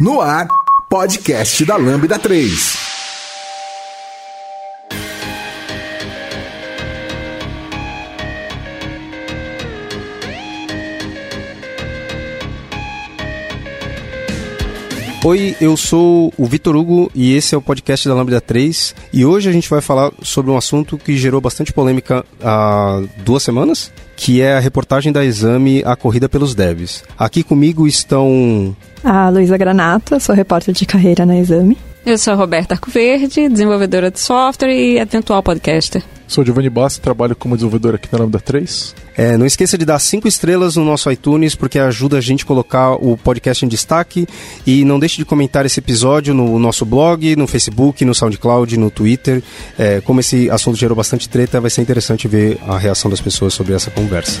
No ar, podcast da Lambda 3. Oi, eu sou o Vitor Hugo e esse é o podcast da Lambda 3. E hoje a gente vai falar sobre um assunto que gerou bastante polêmica há duas semanas, que é a reportagem da Exame A Corrida pelos Devs. Aqui comigo estão. A Luísa Granata, sou repórter de carreira na Exame. Eu sou a Roberta Arcoverde, desenvolvedora de software e eventual podcaster. Sou Giovanni Bassi, trabalho como desenvolvedor aqui na Lambda 3. É, não esqueça de dar cinco estrelas no nosso iTunes, porque ajuda a gente a colocar o podcast em destaque. E não deixe de comentar esse episódio no nosso blog, no Facebook, no SoundCloud, no Twitter. É, como esse assunto gerou bastante treta, vai ser interessante ver a reação das pessoas sobre essa conversa.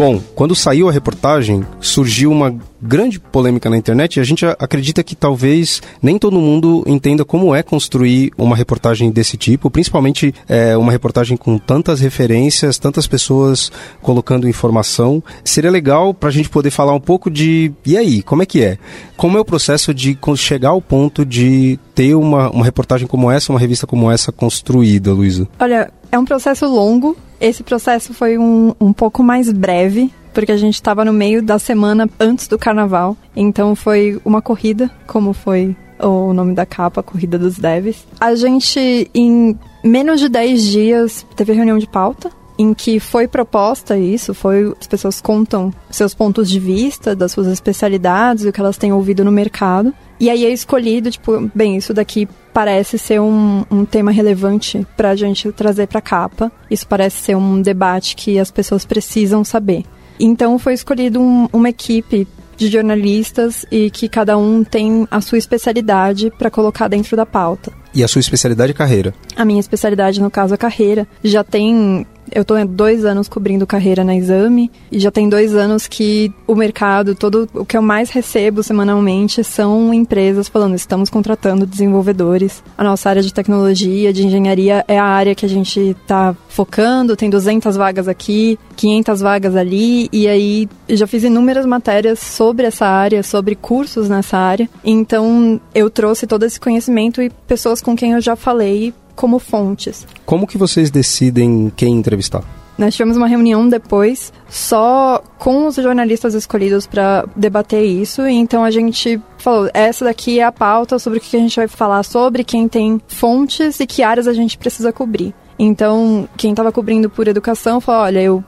Bom, quando saiu a reportagem, surgiu uma grande polêmica na internet e a gente acredita que talvez nem todo mundo entenda como é construir uma reportagem desse tipo, principalmente é, uma reportagem com tantas referências, tantas pessoas colocando informação. Seria legal para a gente poder falar um pouco de e aí, como é que é? Como é o processo de chegar ao ponto de ter uma, uma reportagem como essa, uma revista como essa construída, Luísa? Olha, é um processo longo. Esse processo foi um, um pouco mais breve, porque a gente estava no meio da semana antes do carnaval. Então foi uma corrida, como foi o nome da capa, Corrida dos Devs. A gente, em menos de 10 dias, teve reunião de pauta. Em que foi proposta isso, foi as pessoas contam seus pontos de vista, das suas especialidades, o que elas têm ouvido no mercado. E aí é escolhido, tipo, bem, isso daqui parece ser um, um tema relevante para a gente trazer para a capa. Isso parece ser um debate que as pessoas precisam saber. Então foi escolhido um, uma equipe de jornalistas e que cada um tem a sua especialidade para colocar dentro da pauta. E a sua especialidade é carreira? A minha especialidade, no caso, é carreira. Já tem eu estou dois anos cobrindo carreira na Exame e já tem dois anos que o mercado, todo o que eu mais recebo semanalmente são empresas falando: estamos contratando desenvolvedores. A nossa área de tecnologia, de engenharia é a área que a gente está focando. Tem 200 vagas aqui, 500 vagas ali e aí já fiz inúmeras matérias sobre essa área, sobre cursos nessa área. Então eu trouxe todo esse conhecimento e pessoas com quem eu já falei como fontes. Como que vocês decidem quem entrevistar? Nós tivemos uma reunião depois só com os jornalistas escolhidos para debater isso, então a gente falou: essa daqui é a pauta sobre o que a gente vai falar sobre, quem tem fontes e que áreas a gente precisa cobrir. Então, quem estava cobrindo por educação falou: olha, eu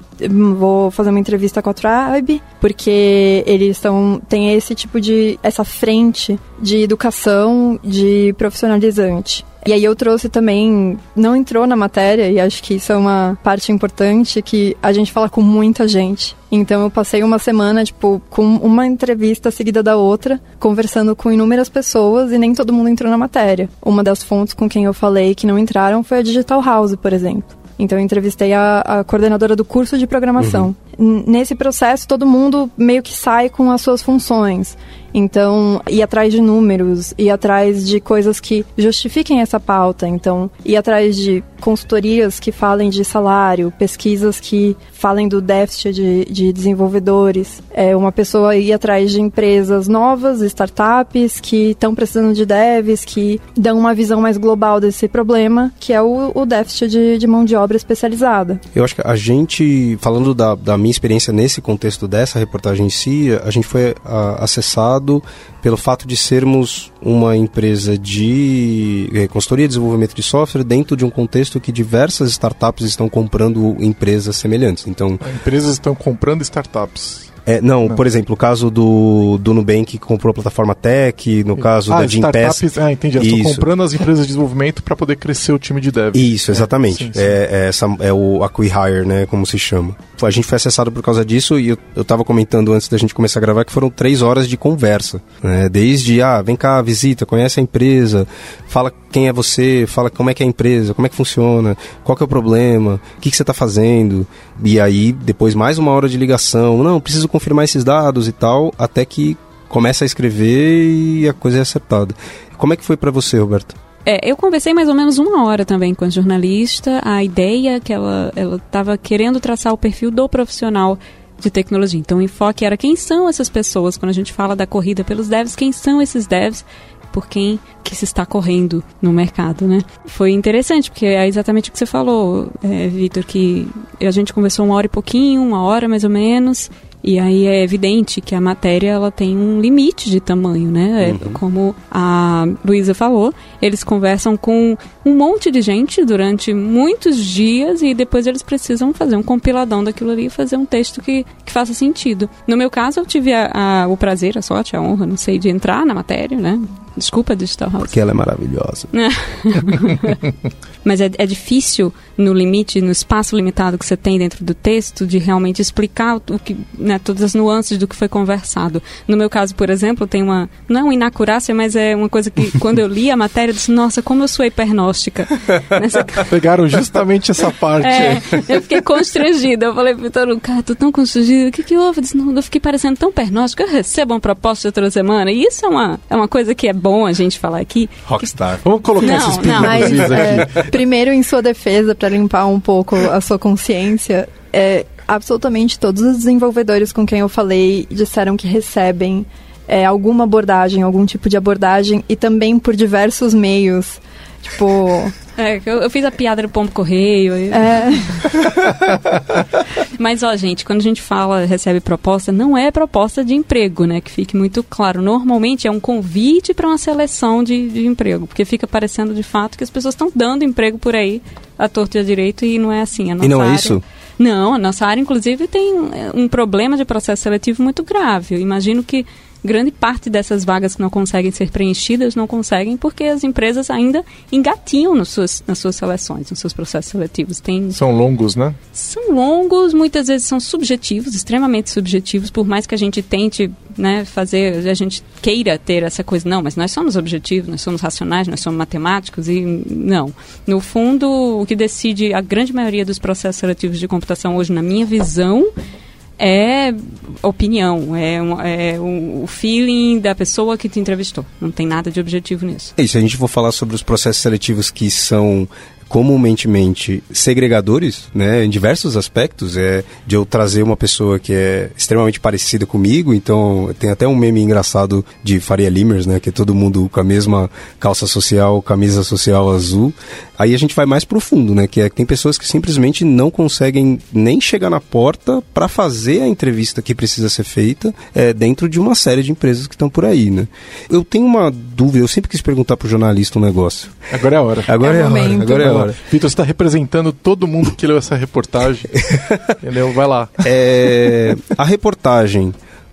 vou fazer uma entrevista com a Tribe, porque eles estão. tem esse tipo de. essa frente de educação, de profissionalizante. E aí eu trouxe também, não entrou na matéria, e acho que isso é uma parte importante, que a gente fala com muita gente. Então eu passei uma semana, tipo, com uma entrevista seguida da outra, conversando com inúmeras pessoas e nem todo mundo entrou na matéria. Uma das fontes com quem eu falei que não entraram foi a Digital House, por exemplo. Então eu entrevistei a, a coordenadora do curso de programação. Uhum. Nesse processo, todo mundo meio que sai com as suas funções. Então, ir atrás de números, ir atrás de coisas que justifiquem essa pauta. Então, ir atrás de consultorias que falem de salário, pesquisas que falem do déficit de, de desenvolvedores. É uma pessoa ir atrás de empresas novas, startups que estão precisando de devs, que dão uma visão mais global desse problema, que é o, o déficit de, de, mão de obra especializada. Eu acho que a gente, falando da, da minha experiência nesse contexto dessa reportagem em si, a gente foi a, acessado pelo fato de sermos uma empresa de é, consultoria e desenvolvimento de software dentro de um contexto que diversas startups estão comprando empresas semelhantes. Então, empresas estão comprando startups. É, não, por exemplo, o caso do, do Nubank que comprou a plataforma Tech, no caso ah, da Gimpass. Ah, entendi. Elas estão Isso. comprando as empresas de desenvolvimento para poder crescer o time de dev. Isso, exatamente. sim, sim. É, é essa, é o acquihire, né, como se chama. A gente foi acessado por causa disso e eu, eu tava comentando antes da gente começar a gravar que foram três horas de conversa. Né? Desde, ah, vem cá, visita, conhece a empresa, fala quem é você, fala como é que é a empresa, como é que funciona, qual que é o problema, o que, que você tá fazendo. E aí, depois mais uma hora de ligação, não, preciso confirmar esses dados e tal, até que começa a escrever e a coisa é acertada. Como é que foi para você, Roberto? É, eu conversei mais ou menos uma hora também com a jornalista. A ideia que ela estava querendo traçar o perfil do profissional de tecnologia. Então, o enfoque era quem são essas pessoas. Quando a gente fala da corrida pelos devs, quem são esses devs? Por quem que se está correndo no mercado, né? Foi interessante, porque é exatamente o que você falou, é, Vitor, que a gente conversou uma hora e pouquinho, uma hora mais ou menos, e aí é evidente que a matéria ela tem um limite de tamanho, né? É, Como a Luísa falou, eles conversam com um monte de gente durante muitos dias e depois eles precisam fazer um compiladão daquilo ali e fazer um texto que, que faça sentido. No meu caso, eu tive a, a- o prazer, a sorte, a honra, não sei, de entrar na matéria, né? Desculpa, Digital House. Porque ela é maravilhosa. Mas é, é difícil, no limite, no espaço limitado que você tem dentro do texto, de realmente explicar o que, né, todas as nuances do que foi conversado. No meu caso, por exemplo, tem uma. Não é uma inacurácia, mas é uma coisa que, quando eu li a matéria, eu disse: Nossa, como eu sou hipergnóstica. Nessa, Pegaram justamente essa parte. é, eu fiquei constrangida. Eu falei, Vitor, cara, tô tão constrangida. O que que houve? Eu disse, não, eu fiquei parecendo tão pernóstica. Eu recebo uma proposta outra semana. E isso é uma, é uma coisa que é bom a gente falar aqui. Rockstar. Vamos colocar Não, esses não. pingos Mas, é, primeiro, em sua defesa, para limpar um pouco a sua consciência, é, absolutamente todos os desenvolvedores com quem eu falei disseram que recebem é, alguma abordagem, algum tipo de abordagem, e também por diversos meios. Tipo, É, eu, eu fiz a piada do pombo correio. eu- é, Mas, ó, gente, quando a gente fala, recebe proposta, não é proposta de emprego, né? Que fique muito claro. Normalmente é um convite para uma seleção de, de emprego, porque fica parecendo de fato que as pessoas estão dando emprego por aí, à torta e à direita, e não é assim. A nossa não é área- isso? Não, a nossa área, inclusive, tem é, um problema de processo seletivo muito grave. Eu imagino que grande parte dessas vagas que não conseguem ser preenchidas não conseguem porque as empresas ainda engatinham nas suas, nas suas seleções, nos seus processos seletivos. Tem São longos, né? são longos, muitas vezes são subjetivos, extremamente subjetivos, por mais que a gente tente né, fazer, a gente queira ter essa coisa, não, mas nós somos objetivos, nós somos racionais, nós somos matemáticos e não. No fundo, o que decide a grande maioria dos processos seletivos de computação hoje, na minha visão, é opinião, é, um- é o o feeling da pessoa que te entrevistou. Não tem nada de objetivo nisso. E se a gente for falar sobre os processos seletivos que são comumente segregadores, né, em diversos aspectos, é de eu trazer uma pessoa que é extremamente parecida comigo, então tem até um meme engraçado de Faria Limers, né, que é todo mundo com a mesma calça social, camisa social azul. Aí a gente vai mais profundo, né, que é que tem pessoas que simplesmente não conseguem nem chegar na porta para fazer a entrevista que precisa ser feita é, dentro de uma série de empresas que estão por aí, né. Eu tenho uma dúvida, eu sempre quis perguntar pro jornalista um negócio. Agora é a hora. Agora É é, a hora, agora é a hora. Vitor, você está representando todo mundo que leu essa reportagem. Entendeu? Vai lá. É, a reportagem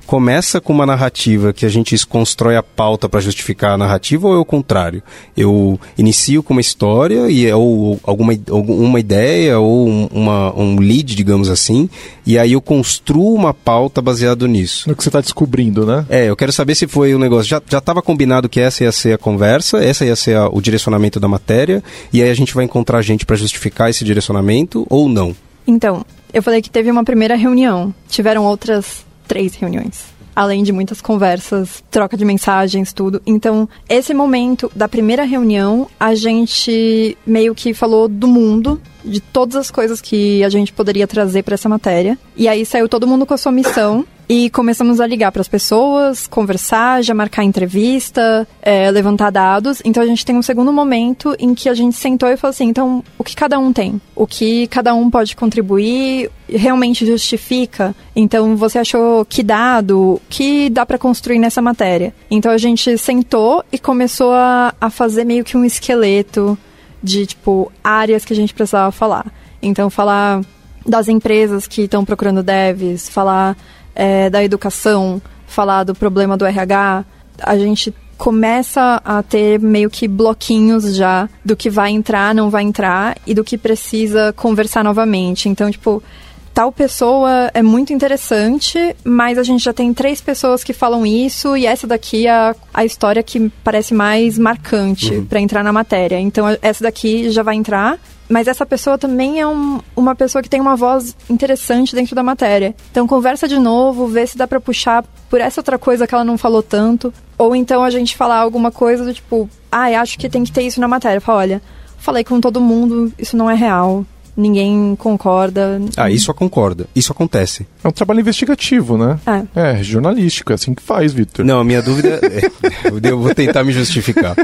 começa com uma narrativa que a gente constrói a pauta para justificar a narrativa ou é o contrário? Eu inicio com uma história e é ou alguma alguma ideia ou um, uma, um lead, digamos assim, e aí eu construo uma pauta baseado nisso. No que você está descobrindo, né? É, eu quero saber se foi o negócio. Já já estava combinado que essa ia ser a conversa, essa ia ser a- o direcionamento da matéria, e aí a gente vai encontrar gente para justificar esse direcionamento ou não. Então, eu falei que teve uma primeira reunião. Tiveram outras três reuniões. Além de muitas conversas, troca de mensagens, tudo. Então, esse momento da primeira reunião, a gente meio que falou do mundo, de todas as coisas que a gente poderia trazer para essa matéria. E aí saiu todo mundo com a sua missão. E começamos a ligar para as pessoas, conversar, já marcar entrevista, é, levantar dados. Então a gente tem um segundo momento em que a gente sentou e falou assim: então, o que cada um tem? O que cada um pode contribuir realmente justifica? Então você achou que dado, que dá para construir nessa matéria? Então a gente sentou e começou a, a fazer meio que um esqueleto de tipo áreas que a gente precisava falar. Então falar das empresas que estão procurando devs, falar é, da educação, falar do problema do RH, a gente começa a ter meio que bloquinhos já do que vai entrar, não vai entrar e do que precisa conversar novamente. Então, tipo, tal pessoa é muito interessante, mas a gente já tem três pessoas que falam isso e essa daqui é a, a história que parece mais marcante uhum. para entrar na matéria. Então, essa daqui já vai entrar mas essa pessoa também é um, uma pessoa que tem uma voz interessante dentro da matéria. Então conversa de novo, vê se dá para puxar por essa outra coisa que ela não falou tanto, ou então a gente falar alguma coisa do tipo, ah, acho que tem que ter isso na matéria. Fala, olha, falei com todo mundo, isso não é real ninguém concorda. Ah, isso concorda. Isso acontece. É um trabalho investigativo, né? É. É, jornalístico, é assim que faz, Vitor. Não, minha dúvida. É, eu vou tentar me justificar.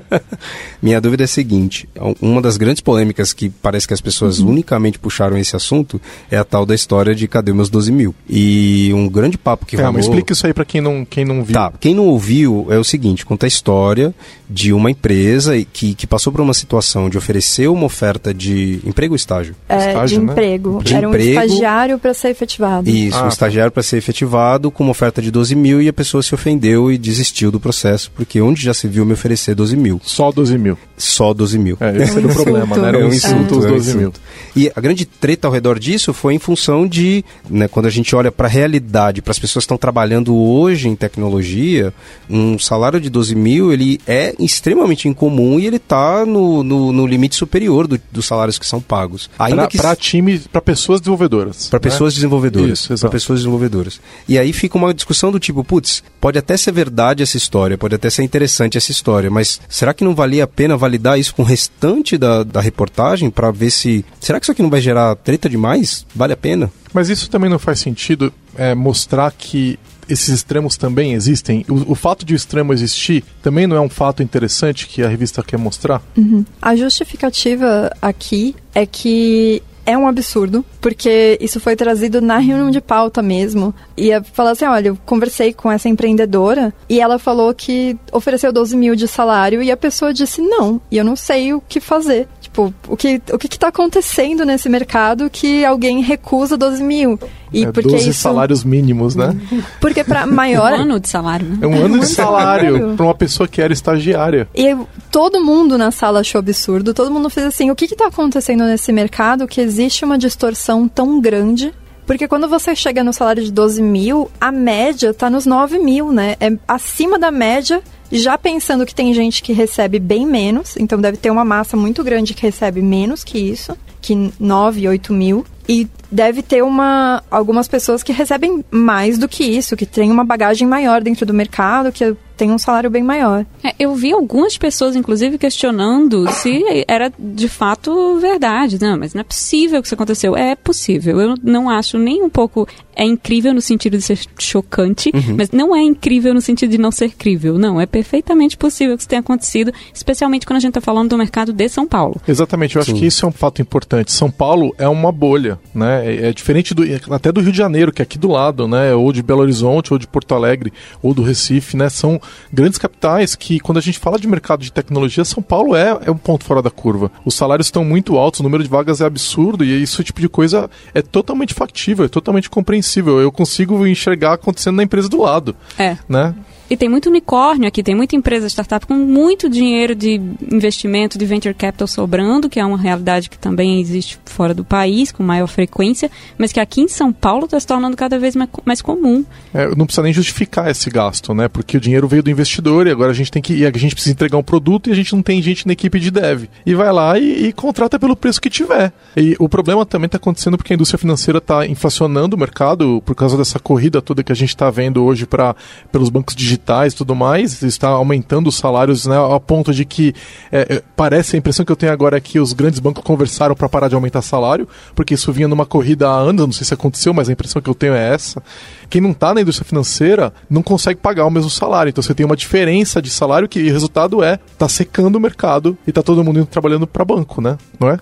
minha dúvida é a seguinte: uma das grandes polêmicas que parece que as pessoas uhum. unicamente puxaram esse assunto é a tal da história de cadê meus 12 mil? E um grande papo que é, rolou... mas explica isso aí para quem não, quem não viu. Tá, quem não ouviu é o seguinte: conta a história de uma empresa que, que passou por uma situação de oferecer uma oferta de emprego estágio? É, estágio, de né? emprego. De Era emprego, um estagiário para ser efetivado. Isso, ah, um tá. estagiário para ser efetivado com uma oferta de 12 mil e a pessoa se ofendeu e desistiu do processo, porque onde já se viu me oferecer 12 mil? Só 12 mil. Só 12 mil. É, esse é era o problema, né? Era um insulto é. os 12 mil. E a grande treta ao redor disso foi em função de, né, quando a gente olha para a realidade, para as pessoas que estão trabalhando hoje em tecnologia, um salário de 12 mil, ele é extremamente incomum e ele está no, no, no, limite superior do, dos salários que são pagos. Ainda pra, que para time, para pessoas desenvolvedoras. Para né? pessoas desenvolvedoras. Para pessoas desenvolvedoras. E aí fica uma discussão do tipo, putz, pode até ser verdade essa história, pode até ser interessante essa história, mas será que não valia a pena validar isso com o restante da, da reportagem para ver se. Será que isso aqui não vai gerar treta demais? Vale a pena? Mas isso também não faz sentido é, mostrar que esses extremos também existem? O, o, fato de o extremo existir também não é um fato interessante que a revista quer mostrar? Uhum. A justificativa aqui é que é um absurdo, porque isso foi trazido na reunião de pauta mesmo. E falar assim: olha, eu conversei com essa empreendedora e ela falou que ofereceu 12 mil de salário e a pessoa disse não, e eu não sei o que fazer. Tipo, o que o que está acontecendo nesse mercado que alguém recusa 12 mil? E é porque 12 isso... salários mínimos, né? Porque para maior. um ano de salário, né? É um ano de salário para uma pessoa que era estagiária. E todo mundo na sala achou absurdo, todo mundo fez assim: o que está acontecendo nesse mercado que existe uma distorção tão grande porque quando você chega no salário de 12 mil, a média tá nos 9 mil, né? É acima da média, já pensando que tem gente que recebe bem menos, então deve ter uma massa muito grande que recebe menos que isso, que 9, 8 mil. E deve ter uma algumas pessoas que recebem mais do que isso, que tem uma bagagem maior dentro do mercado, que tem um salário bem maior. É, eu vi algumas pessoas, inclusive, questionando se era de fato verdade. Não, mas não é possível que isso aconteceu. É possível. Eu não acho nem um pouco. É incrível no sentido de ser chocante, uhum. mas não é incrível no sentido de não ser crível. Não, é perfeitamente possível que isso tenha acontecido, especialmente quando a gente está falando do mercado de São Paulo. Exatamente, eu acho Sim. que isso é um fato importante. São Paulo é uma bolha, né? É, é diferente do, até do Rio de Janeiro, que é aqui do lado, né? Ou de Belo Horizonte, ou de Porto Alegre, ou do Recife, né? São grandes capitais que, quando a gente fala de mercado de tecnologia, São Paulo é, é um ponto fora da curva. Os salários estão muito altos, o número de vagas é absurdo e isso tipo de coisa é totalmente factível, é totalmente compreensível. Eu consigo enxergar acontecendo na empresa do lado. É. Né? E tem muito unicórnio aqui, tem muita empresa startup com muito dinheiro de investimento de venture capital sobrando, que é uma realidade que também existe fora do país, com maior frequência, mas que aqui em São Paulo está se tornando cada vez mais, mais comum. É, não precisa nem justificar esse gasto, né? Porque o dinheiro veio do investidor e agora a gente tem que. A gente precisa entregar um produto e a gente não tem gente na equipe de dev. E vai lá e, e contrata pelo preço que tiver. E o problema também está acontecendo porque a indústria financeira está inflacionando o mercado por causa dessa corrida toda que a gente está vendo hoje para pelos bancos digitais digitais e tudo mais, está aumentando os salários né, a ponto de que é, é, parece a impressão que eu tenho agora é que os grandes bancos conversaram para parar de aumentar salário, porque isso vinha numa corrida há anos, não sei se aconteceu, mas a impressão que eu tenho é essa. Quem não está na indústria financeira não consegue pagar o mesmo salário, então você tem uma diferença de salário que o resultado é tá secando o mercado e tá todo mundo indo trabalhando para banco, né? Não é?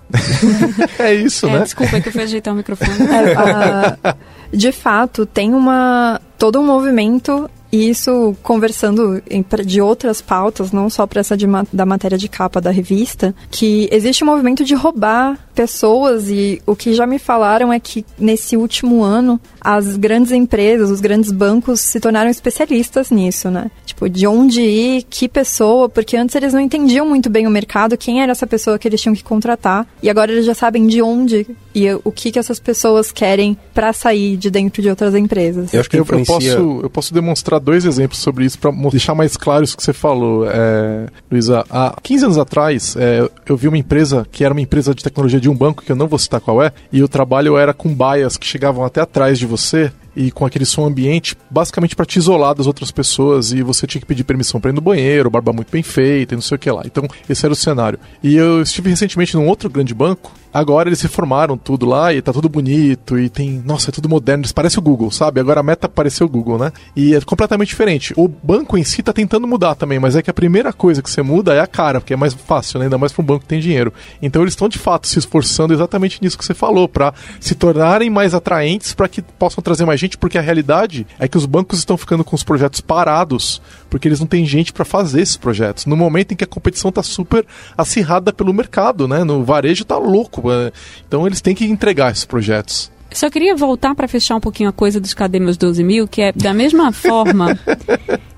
é isso, é, né? Desculpa que eu fui ajeitar o microfone. É, de fato, tem uma todo um movimento e isso, conversando de outras pautas, não só para essa de, da matéria de capa da revista, que existe um movimento de roubar pessoas e o que já me falaram é que nesse último ano as grandes empresas, os grandes bancos se tornaram especialistas nisso, né? Tipo, de onde ir, que pessoa, porque antes eles não entendiam muito bem o mercado, quem era essa pessoa que eles tinham que contratar, e agora eles já sabem de onde e o que, que essas pessoas querem para sair de dentro de outras empresas. Eu acho que eu, influencia... eu, posso, eu posso demonstrar dois exemplos sobre isso para deixar mais claro isso que você falou, é, Luísa. Há 15 anos atrás, é, eu vi uma empresa que era uma empresa de tecnologia de um banco, que eu não vou citar qual é, e o trabalho era com baias que chegavam até atrás de você e com aquele som ambiente, basicamente para te isolar das outras pessoas e você tinha que pedir permissão para ir no banheiro, barba muito bem feita e não sei o que lá. Então, esse era o cenário. E eu estive recentemente num outro grande banco Agora eles reformaram tudo lá e tá tudo bonito e tem. Nossa, é tudo moderno. Parece o Google, sabe? Agora a meta pareceu o Google, né? E é completamente diferente. O banco em si tá tentando mudar também, mas é que a primeira coisa que você muda é a cara, porque é mais fácil, né? ainda mais para um banco que tem dinheiro. Então eles estão de fato se esforçando exatamente nisso que você falou, para se tornarem mais atraentes para que possam trazer mais gente, porque a realidade é que os bancos estão ficando com os projetos parados, porque eles não têm gente para fazer esses projetos. No momento em que a competição tá super acirrada pelo mercado, né? No varejo tá louco é, então eles têm que entregar esses projetos. Só queria voltar para fechar um pouquinho a coisa dos Cadê Meus 12 Mil, que é da mesma forma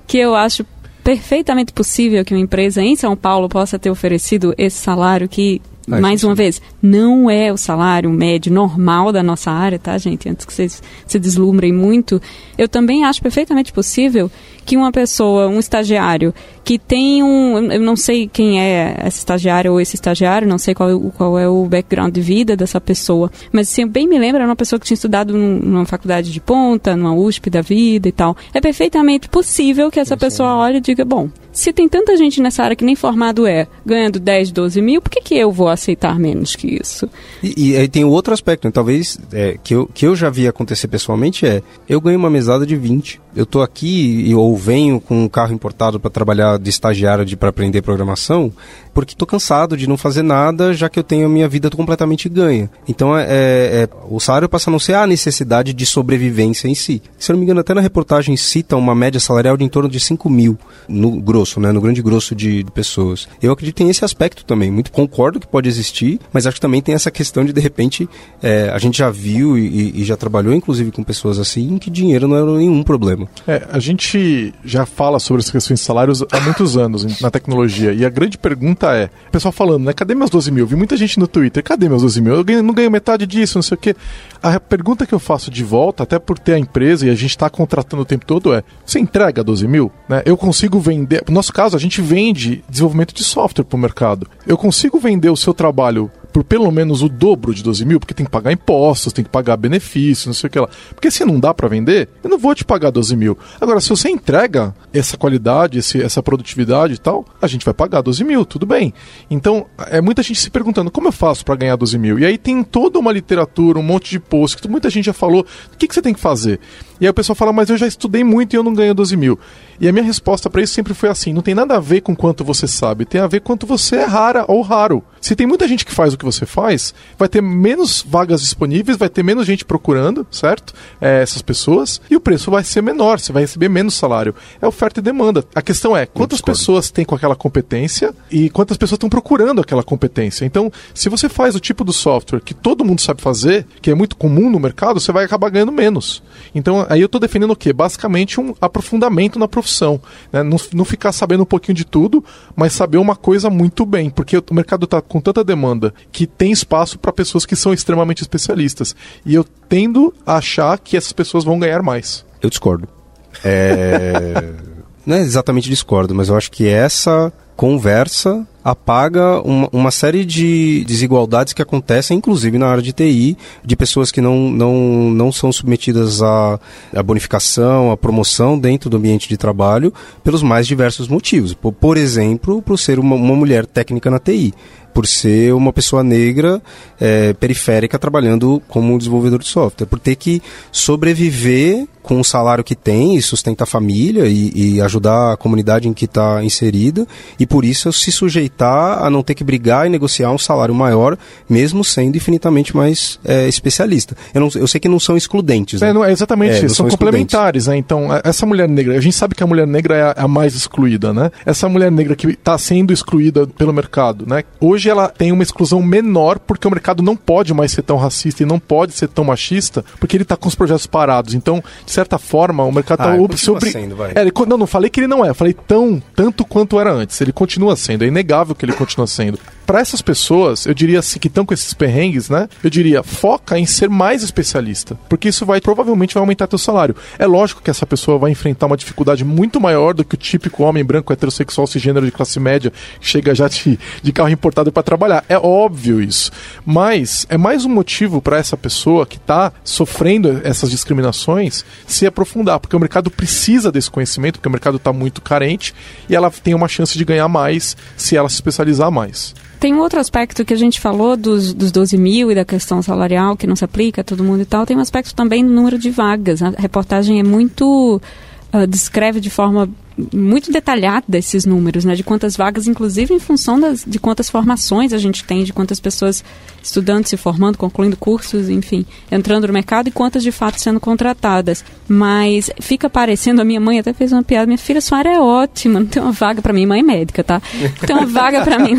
que eu acho perfeitamente possível que uma empresa em São Paulo possa ter oferecido esse salário que é, mais uma vez, não é o salário médio normal da nossa área, tá, gente? Antes que vocês se deslumbrem muito. Eu também acho perfeitamente possível que uma pessoa, um estagiário, que tem um. Eu não sei quem é essa estagiária ou esse estagiário, não sei qual, qual é o background de vida dessa pessoa, mas assim, bem me lembro, era uma pessoa que tinha estudado numa faculdade de ponta, numa USP da vida e tal. É perfeitamente possível que essa pessoa olhe e diga: bom, se tem tanta gente nessa área que nem formado é, ganhando 10, 12 mil, por que, que eu vou aceitar menos que isso? E, e aí tem outro aspecto, né? talvez é, que, eu, que eu já vi acontecer pessoalmente é, eu ganho uma mesada de 20, eu tô aqui ou venho com um carro importado para trabalhar de estagiário de para aprender programação, porque tô cansado de não fazer nada, já que eu tenho a minha vida completamente ganha. Então é, é, é, o salário passa a não ser a necessidade de sobrevivência em si. Se eu não me engano, até na reportagem cita uma média salarial de em torno de 5 mil no grosso, né, no grande grosso de, de pessoas. Eu acredito em esse aspecto também. Muito concordo que pode existir, mas acho que também tem essa questão de de repente é, a gente já viu e, e já trabalhou inclusive com pessoas assim que dinheiro não era nenhum problema. É, a gente já fala sobre as questões de salários há muitos anos na tecnologia. E a grande pergunta é: o pessoal falando, né? Cadê meus 12 mil? Vi muita gente no Twitter, cadê meus 12 mil? Eu não ganho metade disso, não sei o quê. A pergunta que eu faço de volta, até por ter a empresa e a gente está contratando o tempo todo, é: você entrega 12 mil? Né? Eu consigo vender. No nosso caso, a gente vende desenvolvimento de software para o mercado. Eu consigo vender o seu trabalho por pelo menos o dobro de 12 mil, porque tem que pagar impostos, tem que pagar benefícios, não sei o que lá. Porque se não dá para vender, eu não vou te pagar 12 mil. Agora, se você entrega essa qualidade, esse, essa produtividade e tal, a gente vai pagar 12 mil, tudo bem. Então, é muita gente se perguntando como eu faço para ganhar 12 mil. E aí tem toda uma literatura, um monte de posts, que muita gente já falou. O que, que você tem que fazer? E aí o pessoal fala, mas eu já estudei muito e eu não ganho 12 mil. E a minha resposta para isso sempre foi assim: não tem nada a ver com quanto você sabe, tem a ver quanto você é rara ou raro. Se tem muita gente que faz o que você faz, vai ter menos vagas disponíveis, vai ter menos gente procurando, certo? É, essas pessoas, e o preço vai ser menor, você vai receber menos salário. É oferta e demanda. A questão é quantas pessoas têm com aquela competência e quantas pessoas estão procurando aquela competência. Então, se você faz o tipo do software que todo mundo sabe fazer, que é muito comum no mercado, você vai acabar ganhando menos. Então, aí eu estou defendendo o quê? Basicamente um aprofundamento na profissão. Né? Não, não ficar sabendo um pouquinho de tudo, mas saber uma coisa muito bem, porque o mercado está com tanta demanda que tem espaço para pessoas que são extremamente especialistas. E eu tendo a achar que essas pessoas vão ganhar mais. Eu discordo. É... não é exatamente discordo, mas eu acho que essa conversa apaga uma, uma, série de desigualdades que acontecem, inclusive na área de TI, de pessoas que não, não, não são submetidas à, à bonificação, à promoção dentro do ambiente de trabalho, pelos mais diversos motivos. Por, por exemplo, por ser uma, uma mulher técnica na TI por ser uma pessoa negra é, periférica trabalhando como desenvolvedor de software, por ter que sobreviver com o salário que tem e sustentar a família e, e ajudar a comunidade em que está inserida e por isso se sujeitar a não ter que brigar e negociar um salário maior, mesmo sendo infinitamente mais é, especialista. Eu, não, eu sei que não são excludentes. Né? É, não, é exatamente, é, são, são complementares. Né? Então, essa mulher negra, a gente sabe que a mulher negra é a, a mais excluída, né? Essa mulher negra que está sendo excluída pelo mercado, né? Hoje hoje ela tem uma exclusão menor porque o mercado não pode mais ser tão racista e não pode ser tão machista porque ele está com os projetos parados. Então, de certa forma, o mercado está Ah, ob- sobre... sendo, vai. É, ele não, não falei que ele não é, falei tão, tanto quanto era antes. Ele continua sendo, é inegável que ele continua sendo. Para essas pessoas, eu diria assim, que estão com esses perrengues, né? Eu diria, foca em ser mais especialista, porque isso vai provavelmente vai aumentar teu salário. É lógico que essa pessoa vai enfrentar uma dificuldade muito maior do que o típico homem branco heterossexual cisgênero de classe média que chega já de, de carro importado para trabalhar. É óbvio isso. Mas é mais um motivo para essa pessoa que está sofrendo essas discriminações se aprofundar, porque o mercado precisa desse conhecimento, porque o mercado está muito carente e ela tem uma chance de ganhar mais se ela se especializar mais. Tem um outro aspecto que a gente falou dos, dos 12 mil e da questão salarial, que não se aplica a todo mundo e tal. Tem um aspecto também do número de vagas. A reportagem é muito. Ah, descreve de forma muito detalhada esses números, né? De quantas vagas, inclusive em função das, de quantas formações a gente tem, de quantas pessoas estudando, se formando, concluindo cursos, enfim, entrando no mercado e quantas de fato sendo contratadas. Mas fica parecendo, a minha mãe até fez uma piada, minha filha, sua área é ótima, não tem uma vaga para mim, mãe é médica, tá? Não tem uma vaga para mim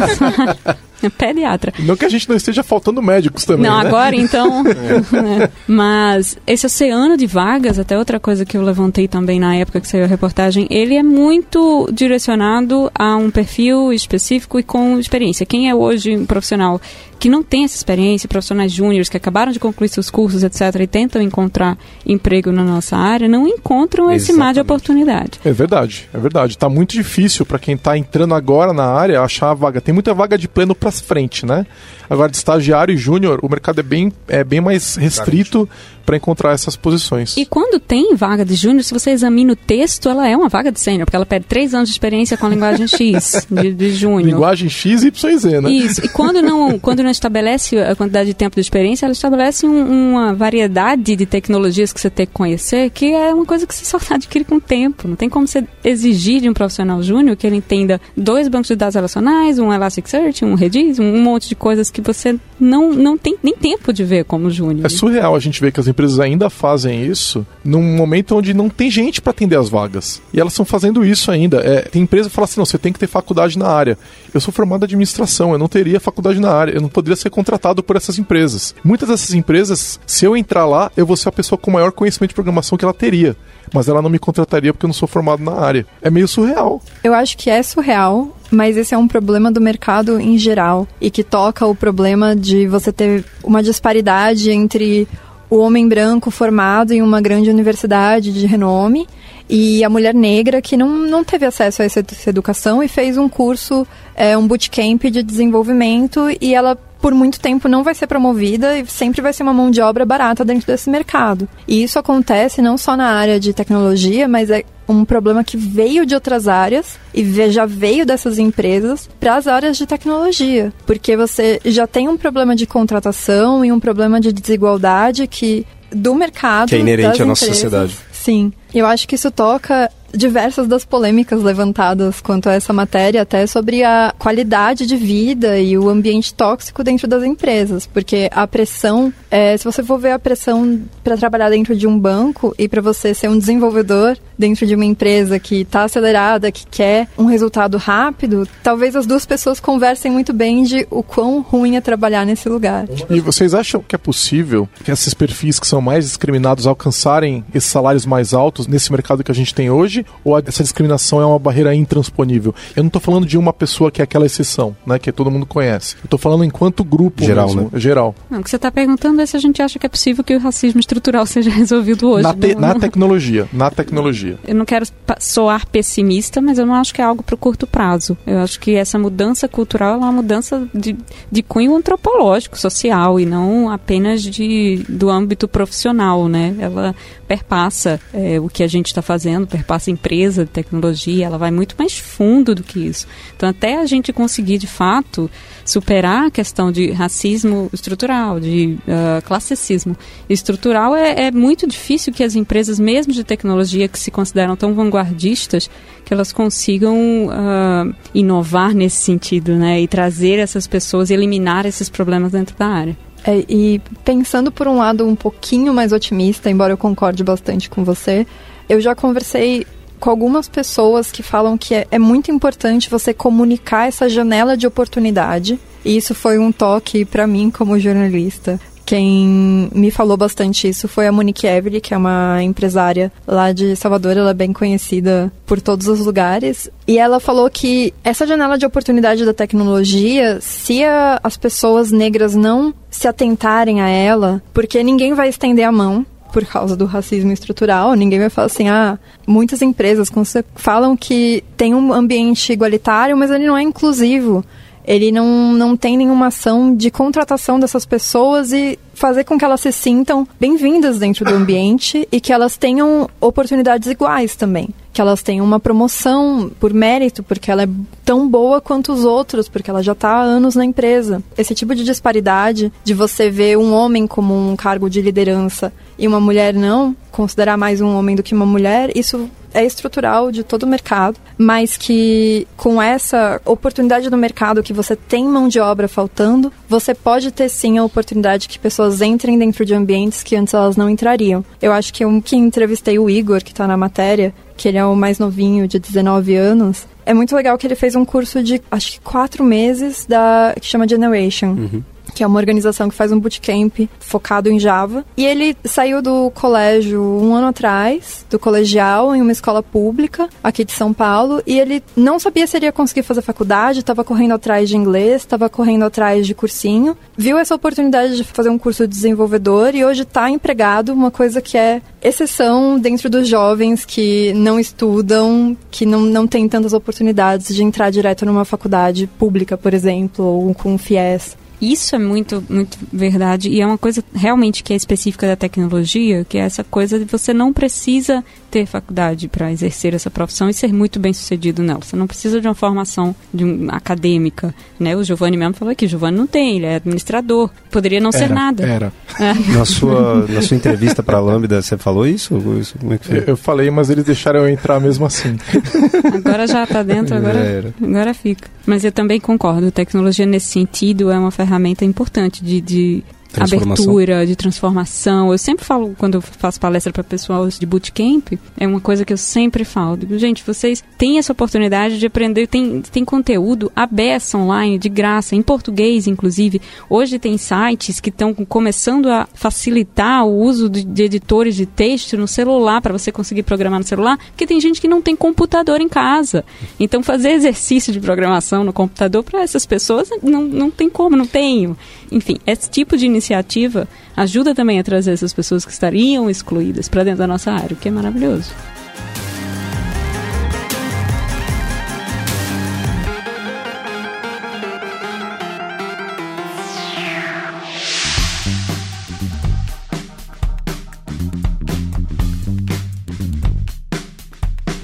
É pediatra. Não que a gente não esteja faltando médicos também, Não, né? agora então. né? Mas esse oceano de vagas, até outra coisa que eu levantei também na época que saiu a reportagem, ele é muito direcionado a um perfil específico e com experiência. Quem é hoje um profissional que não tem essa experiência, profissionais júniores que acabaram de concluir seus cursos, etc., e tentam encontrar emprego na nossa área, não encontram esse mar de Exatamente. oportunidade. É verdade, é verdade. Tá muito difícil para quem tá entrando agora na área achar a vaga. Tem muita vaga de pleno para frente, né? Agora de estagiário e júnior, o mercado é bem, é bem mais restrito para encontrar essas posições. E quando tem vaga de júnior, se você examina o texto, ela é uma vaga de sênior, porque ela pede três anos de experiência com a linguagem X de, de júnior. Linguagem X, Y e Z, né? Isso. E quando não, quando não estabelece a quantidade de tempo de experiência, ela estabelece um- uma variedade de tecnologias que você tem que conhecer, que é uma coisa que você só adquire com o tempo. Não tem como você exigir de um profissional júnior que ele entenda dois bancos de dados relacionais, um Elasticsearch, um Redis, um, monte de coisas que você não, não tem nem tempo de ver como júnior. É surreal a gente ver que as empresas ainda fazem isso num momento onde não tem gente para atender as vagas. E elas estão fazendo isso ainda. É, tem empresa que fala assim: não, você tem que ter faculdade na área. Eu sou formado em administração, eu não teria faculdade na área, eu não poderia ser contratado por essas empresas. Muitas dessas empresas, se eu entrar lá, eu vou ser a pessoa com maior conhecimento de programação que ela teria. Mas ela não me contrataria porque eu não sou formado na área. É meio surreal. Eu acho que é surreal, mas esse é um problema do mercado em geral e que toca o problema de você ter uma disparidade entre o homem branco formado em uma grande universidade de renome e a mulher negra que não, não teve acesso a essa, educação e fez um curso, é, um bootcamp de desenvolvimento e ela por muito tempo não vai ser promovida e sempre vai ser uma mão de obra barata dentro desse mercado. E isso acontece não só na área de tecnologia, mas é um problema que veio de outras áreas e já veio dessas empresas para as áreas de tecnologia, porque você já tem um problema de contratação e um problema de desigualdade que do mercado Que é inerente à nossa sociedade. Sim, eu acho que isso toca diversas das polêmicas levantadas quanto a essa matéria, até sobre a qualidade de vida e o ambiente tóxico dentro das empresas, porque a pressão, é, se você for ver a pressão para trabalhar dentro de um banco e para você ser um desenvolvedor dentro de uma empresa que está acelerada, que quer um resultado rápido, talvez as duas pessoas conversem muito bem de o quão ruim é trabalhar nesse lugar. E vocês acham que é possível que esses perfis que são mais discriminados alcançarem esses salários mais altos nesse mercado que a gente tem hoje? Ou a- essa discriminação é uma barreira intransponível? Eu não tô falando de uma pessoa que é aquela exceção, né? Que todo mundo conhece. Eu tô falando enquanto grupo Geral, mesmo, né? Geral. Não, o que você está perguntando é se a gente acha que é possível que o racismo estrutural seja resolvido hoje. Na, te- Não- na não- tecnologia. Na tecnologia. Eu não quero soar pessimista, mas eu não acho que é algo para o curto prazo. Eu acho que essa mudança cultural é uma mudança de, de cunho antropológico, social, e não apenas de, do âmbito profissional, né? Ela perpassa é, o que a gente está fazendo, perpassa empresa de tecnologia, ela vai muito mais fundo do que isso. Então, até a gente conseguir, de fato, superar a questão de racismo estrutural, de ah, classicismo estrutural, é, é muito difícil que as empresas, mesmo de tecnologia, que se consideram tão vanguardistas, que elas consigam ah, inovar nesse sentido, né? E trazer essas pessoas eliminar esses problemas dentro da área. É, e pensando por um lado um pouquinho mais otimista, embora eu concorde bastante com você, eu já conversei com algumas pessoas que falam que é, é muito importante você comunicar essa janela de oportunidade E isso foi um toque para mim como jornalista. Quem me falou bastante isso foi a Monique Everly, que é uma empresária lá de Salvador, ela é bem conhecida por todos os lugares. E ela falou que essa janela de oportunidade da tecnologia, se a, as pessoas negras não se atentarem a ela, porque ninguém vai estender a mão por causa do racismo estrutural. Ninguém vai falar assim, ah, muitas empresas falam que tem um ambiente igualitário, mas ele não é inclusivo ele não, não tem nenhuma ação de contratação dessas pessoas e fazer com que elas se sintam bem-vindas dentro do ambiente e que elas tenham oportunidades iguais também. Que elas tenham uma promoção por mérito, porque ela é tão boa quanto os outros, porque ela já está há anos na empresa. Esse tipo de disparidade, de você ver um homem como um cargo de liderança e uma mulher não, considerar mais um homem do que uma mulher, isso é estrutural de todo o mercado, mas que com essa oportunidade do mercado que você tem mão de obra faltando, você pode ter sim a oportunidade que pessoas entrem dentro de ambientes que antes elas não entrariam. Eu acho que eu que entrevistei o Igor, que está na matéria, que ele é o mais novinho, de 19 anos, é muito legal que ele fez um curso de, acho que quatro meses, da que chama Generation. Uhum que é uma organização que faz um bootcamp focado em Java. E ele saiu do colégio um ano atrás, do colegial, em uma escola pública aqui de São Paulo, e ele não sabia se ele ia conseguir fazer faculdade, estava correndo atrás de inglês, estava correndo atrás de cursinho, viu essa oportunidade de fazer um curso de desenvolvedor e hoje está empregado, uma coisa que é exceção dentro dos jovens que não estudam, que não, não têm tantas oportunidades de entrar direto numa faculdade pública, por exemplo, ou com FIES. Isso é muito, muito verdade e é uma coisa realmente que é específica da tecnologia, que é essa coisa de você não precisa ter faculdade para exercer essa profissão e ser muito bem sucedido nela. Você não precisa de uma formação de um, acadêmica, né? O Giovanni mesmo falou que o Giovanni não tem, ele é administrador, poderia não era, ser nada. Era. É. Na sua na sua entrevista para a Lambda, você falou isso? Como é que foi? Eu, eu falei, mas eles deixaram eu entrar mesmo assim. agora já está dentro, agora agora fica. Mas eu também concordo, tecnologia nesse sentido é uma ferramenta importante de, de abertura, de transformação. Eu sempre falo, quando eu faço palestra para pessoal de bootcamp, é uma coisa que eu sempre falo. Gente, vocês têm essa oportunidade de aprender, tem, tem conteúdo aberto online, de graça, em português, inclusive. Hoje tem sites que estão começando a facilitar o uso de, de editores de texto no celular, para você conseguir programar no celular, porque tem gente que não tem computador em casa. Então, fazer exercício de programação no computador para essas pessoas não, não tem como, não tenho. Enfim, esse tipo de iniciativa ajuda também a trazer essas pessoas que estariam excluídas para dentro da nossa área, o que é maravilhoso.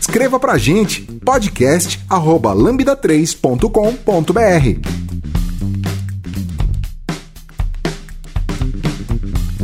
Escreva pra gente podcast@lambda3.com.br.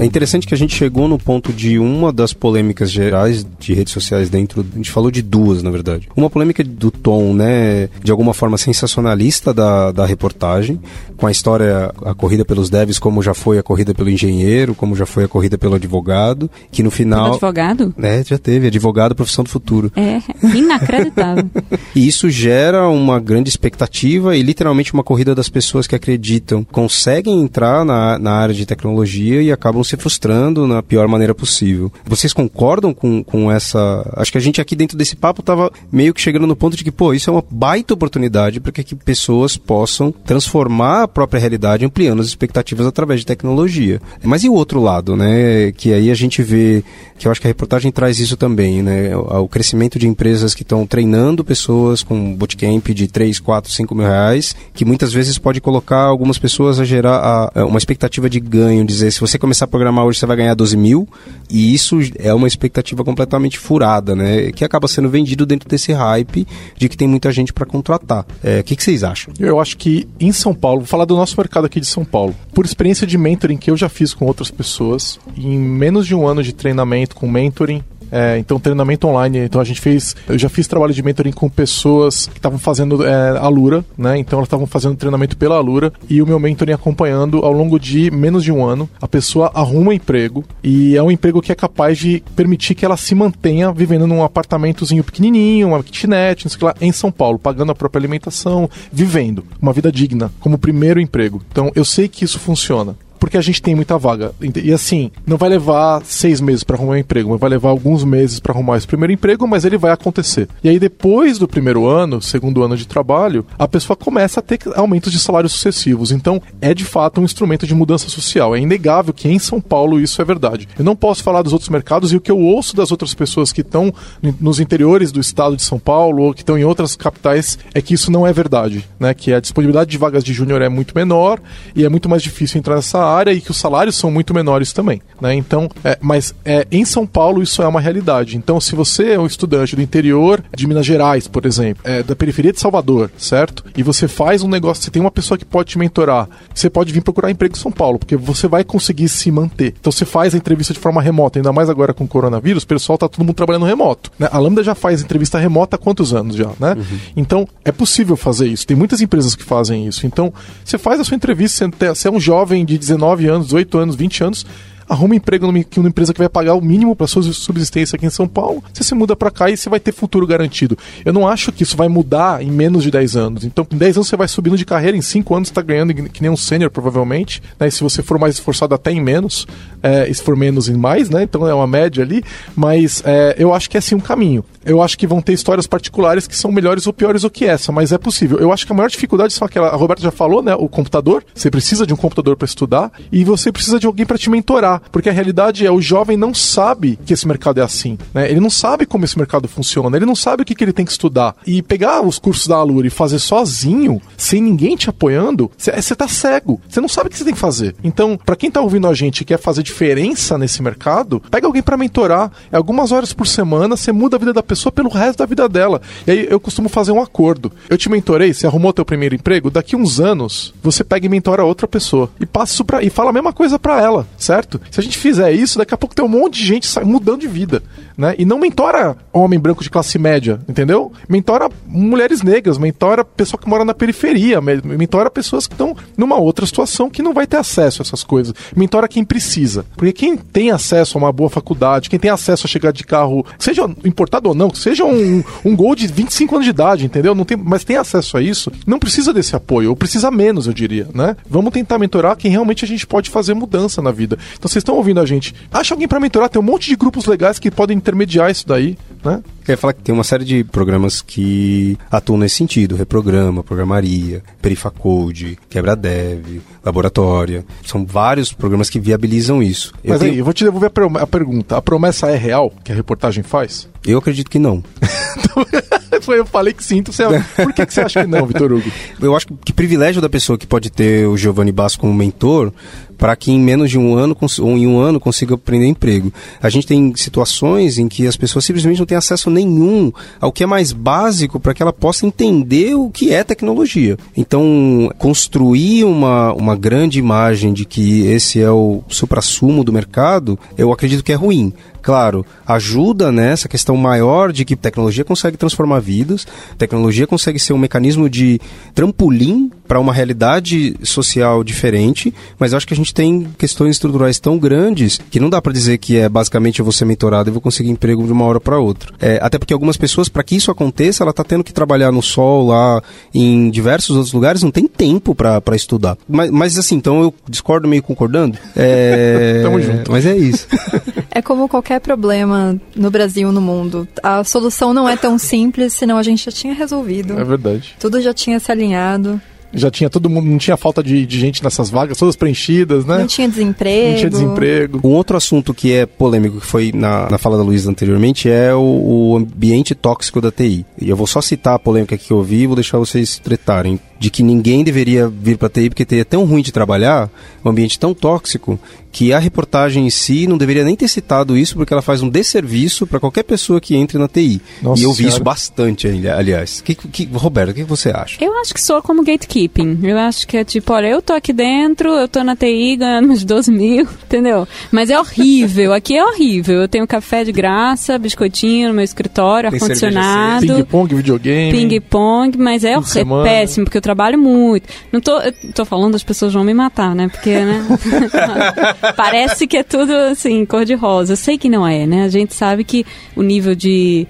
É interessante que a gente chegou no ponto de uma das polêmicas gerais de redes sociais dentro. A gente falou de duas, na verdade. Uma polêmica do tom, né, de alguma forma sensacionalista da, da reportagem, com a história, a corrida pelos devs, como já foi a corrida pelo engenheiro, como já foi a corrida pelo advogado, que no final. Pelo advogado? É, já teve. Advogado, profissão do futuro. É, inacreditável. e isso gera uma grande expectativa e literalmente uma corrida das pessoas que acreditam, conseguem entrar na, na área de tecnologia e acabam se se frustrando na pior maneira possível. Vocês concordam com, com essa. Acho que a gente aqui dentro desse papo estava meio que chegando no ponto de que, pô, isso é uma baita oportunidade para que, que pessoas possam transformar a própria realidade, ampliando as expectativas através de tecnologia. Mas e o outro lado, né? Que aí a gente vê, que eu acho que a reportagem traz isso também, né? O, crescimento de empresas que estão treinando pessoas com bootcamp de 3, 4, 5 mil reais, que muitas vezes pode colocar algumas pessoas a gerar a, a uma expectativa de ganho, dizer, se você começar programar hoje você vai ganhar 12 mil, e isso é uma expectativa completamente furada, né? Que acaba sendo vendido dentro desse hype de que tem muita gente para contratar. É, o é, que, que vocês acham? Eu acho que em São Paulo, vou falar do nosso mercado aqui de São Paulo, por experiência de mentoring que eu já fiz com outras pessoas, em menos de um ano de treinamento com mentoring, É, então, treinamento online. Então, a gente fez. Eu já fiz trabalho de mentoring com pessoas que estavam fazendo é, a Lura, né? Então, elas estavam fazendo treinamento pela Lura e o meu mentoring acompanhando ao longo de menos de um ano. A pessoa arruma um emprego e é um emprego que é capaz de permitir que ela se mantenha vivendo num apartamentozinho pequenininho, uma kitnet, não sei o que lá, em São Paulo, pagando a própria alimentação, vivendo uma vida digna, como primeiro emprego. Então, eu sei que isso funciona porque a gente tem muita vaga. E assim, não vai levar seis meses para arrumar um emprego, mas vai levar alguns meses para arrumar esse primeiro emprego, mas ele vai acontecer. E aí, depois do primeiro ano, segundo ano de trabalho, a pessoa começa a ter aumentos de salários sucessivos. Então, é de fato um instrumento de mudança social. É inegável que em São Paulo isso é verdade. Eu não posso falar dos outros mercados e o que eu ouço das outras pessoas que estão nos interiores do estado de São Paulo ou que estão em outras capitais é que isso não é verdade, né? Que a disponibilidade de vagas de júnior é muito menor e é muito mais difícil entrar nessa área e que os salários são muito menores também, né? Então, é, mas é, em São Paulo isso é uma realidade. Então, se você é um estudante do interior de Minas Gerais, por exemplo, é, da periferia de Salvador, certo? E você faz um negócio, você tem uma pessoa que pode te mentorar, você pode vir procurar emprego em São Paulo, porque você vai conseguir se manter. Então, você faz a entrevista de forma remota, ainda mais agora com o coronavírus, o pessoal tá todo mundo trabalhando remoto. Né? A Lambda já faz entrevista remota há quantos anos já, né? Uhum. Então, é possível fazer isso. Tem muitas empresas que fazem isso. Então, você faz a sua entrevista, você é um jovem de 19 19 anos, 18 anos, 20 anos, arruma emprego numa, numa empresa que vai pagar o mínimo para sua subsistência aqui em São Paulo, você se muda para cá e você vai ter futuro garantido. Eu não acho que isso vai mudar em menos de 10 anos. Então, em 10 anos você vai subindo de carreira, em 5 anos você está ganhando que nem um sênior, provavelmente. Né? E se você for mais esforçado, até em menos. É, e se for menos, em mais, né? Então é uma média ali. Mas é, eu acho que é assim um caminho. Eu acho que vão ter histórias particulares que são melhores ou piores do que essa, mas é possível. Eu acho que a maior dificuldade são aquela. A Roberta já falou, né? O computador. Você precisa de um computador para estudar e você precisa de alguém para te mentorar. Porque a realidade é o jovem não sabe que esse mercado é assim. Né? Ele não sabe como esse mercado funciona, ele não sabe o que, que ele tem que estudar. E pegar os cursos da Alura e fazer sozinho, sem ninguém te apoiando, você tá cego. Você não sabe o que você tem que fazer. Então, para quem tá ouvindo a gente e quer fazer diferença nesse mercado, pega alguém para mentorar. É algumas horas por semana, você muda a vida da pessoa pelo resto da vida dela. E aí eu costumo fazer um acordo. Eu te mentorei, você arrumou teu primeiro emprego, daqui uns anos você pega e mentora outra pessoa e passa isso pra, e fala a mesma coisa para ela, certo? Se a gente fizer isso, daqui a pouco tem um monte de gente mudando de vida, né? E não mentora homem branco de classe média, entendeu? Mentora mulheres negras, mentora pessoa que mora na periferia, mentora pessoas que estão numa outra situação que não vai ter acesso a essas coisas. Mentora quem precisa. Porque quem tem acesso a uma boa faculdade, quem tem acesso a chegar de carro, seja importado ou não, seja um, um gol de 25 anos de idade, entendeu? Não tem, mas tem acesso a isso, não precisa desse apoio, ou precisa menos, eu diria, né? Vamos tentar mentorar quem realmente a gente pode fazer mudança na vida. Então vocês estão ouvindo a gente. Acha alguém para mentorar, tem um monte de grupos legais que podem intermediar isso daí, né? Quer falar que tem uma série de programas que atuam nesse sentido, reprograma, programaria, perifacode, quebra dev, laboratória. São vários programas que viabilizam isso. Mas eu aí, tenho... eu vou te devolver a pergunta. A promessa é real que a reportagem faz? Eu acredito que não. eu falei que sim, você... por que, que você acha que não, Vitor Hugo? Eu acho que privilégio da pessoa que pode ter o Giovanni Basso como mentor para que em menos de um ano ou em um ano consiga aprender emprego. A gente tem situações em que as pessoas simplesmente não têm acesso nenhum ao que é mais básico para que ela possa entender o que é tecnologia. Então, construir uma, uma grande imagem de que esse é o supra-sumo do mercado, eu acredito que é ruim claro, ajuda nessa questão maior de que tecnologia consegue transformar vidas, tecnologia consegue ser um mecanismo de trampolim para uma realidade social diferente, mas acho que a gente tem questões estruturais tão grandes que não dá para dizer que é basicamente eu vou ser mentorado e vou conseguir emprego de uma hora para outra. É, até porque algumas pessoas, para que isso aconteça, ela está tendo que trabalhar no sol lá, em diversos outros lugares, não tem tempo para estudar. Mas, mas assim, então eu discordo meio concordando. É, Tamo junto. Mas é isso. É como qualquer problema no Brasil, no mundo. A solução não é tão simples, senão a gente já tinha resolvido. É verdade. Tudo já tinha se alinhado já tinha todo mundo, não tinha falta de, de, gente nessas vagas, todas preenchidas, né? Não tinha desemprego. Não tinha desemprego. Um outro assunto que é polêmico, que foi na, na fala da Luísa anteriormente, é o, o, ambiente tóxico da TI. E eu vou só citar a polêmica que eu vi e vou deixar vocês tretarem de que ninguém deveria vir para TI porque TI é tão ruim de trabalhar, um ambiente tão tóxico, que a reportagem em si não deveria nem ter citado isso, porque ela faz um desserviço para qualquer pessoa que entre na TI. Nossa e eu vi senhora. isso bastante, aliás. Que, que, Roberto, o que você acha? Eu acho que soa como gatekeeping. Eu acho que é tipo, olha, eu tô aqui dentro, eu tô na TI ganhando uns 12 mil, entendeu? Mas é horrível, aqui é horrível. Eu tenho café de graça, biscoitinho no meu escritório, ar-condicionado. Ping-pong, videogame. Ping-pong, mas é, é péssimo, porque eu trabalho muito. Não tô, tô falando, as pessoas vão me matar, né? Porque, né? Parece que é tudo assim, cor-de-rosa. Eu sei que não é, né? A gente sabe que o nível de.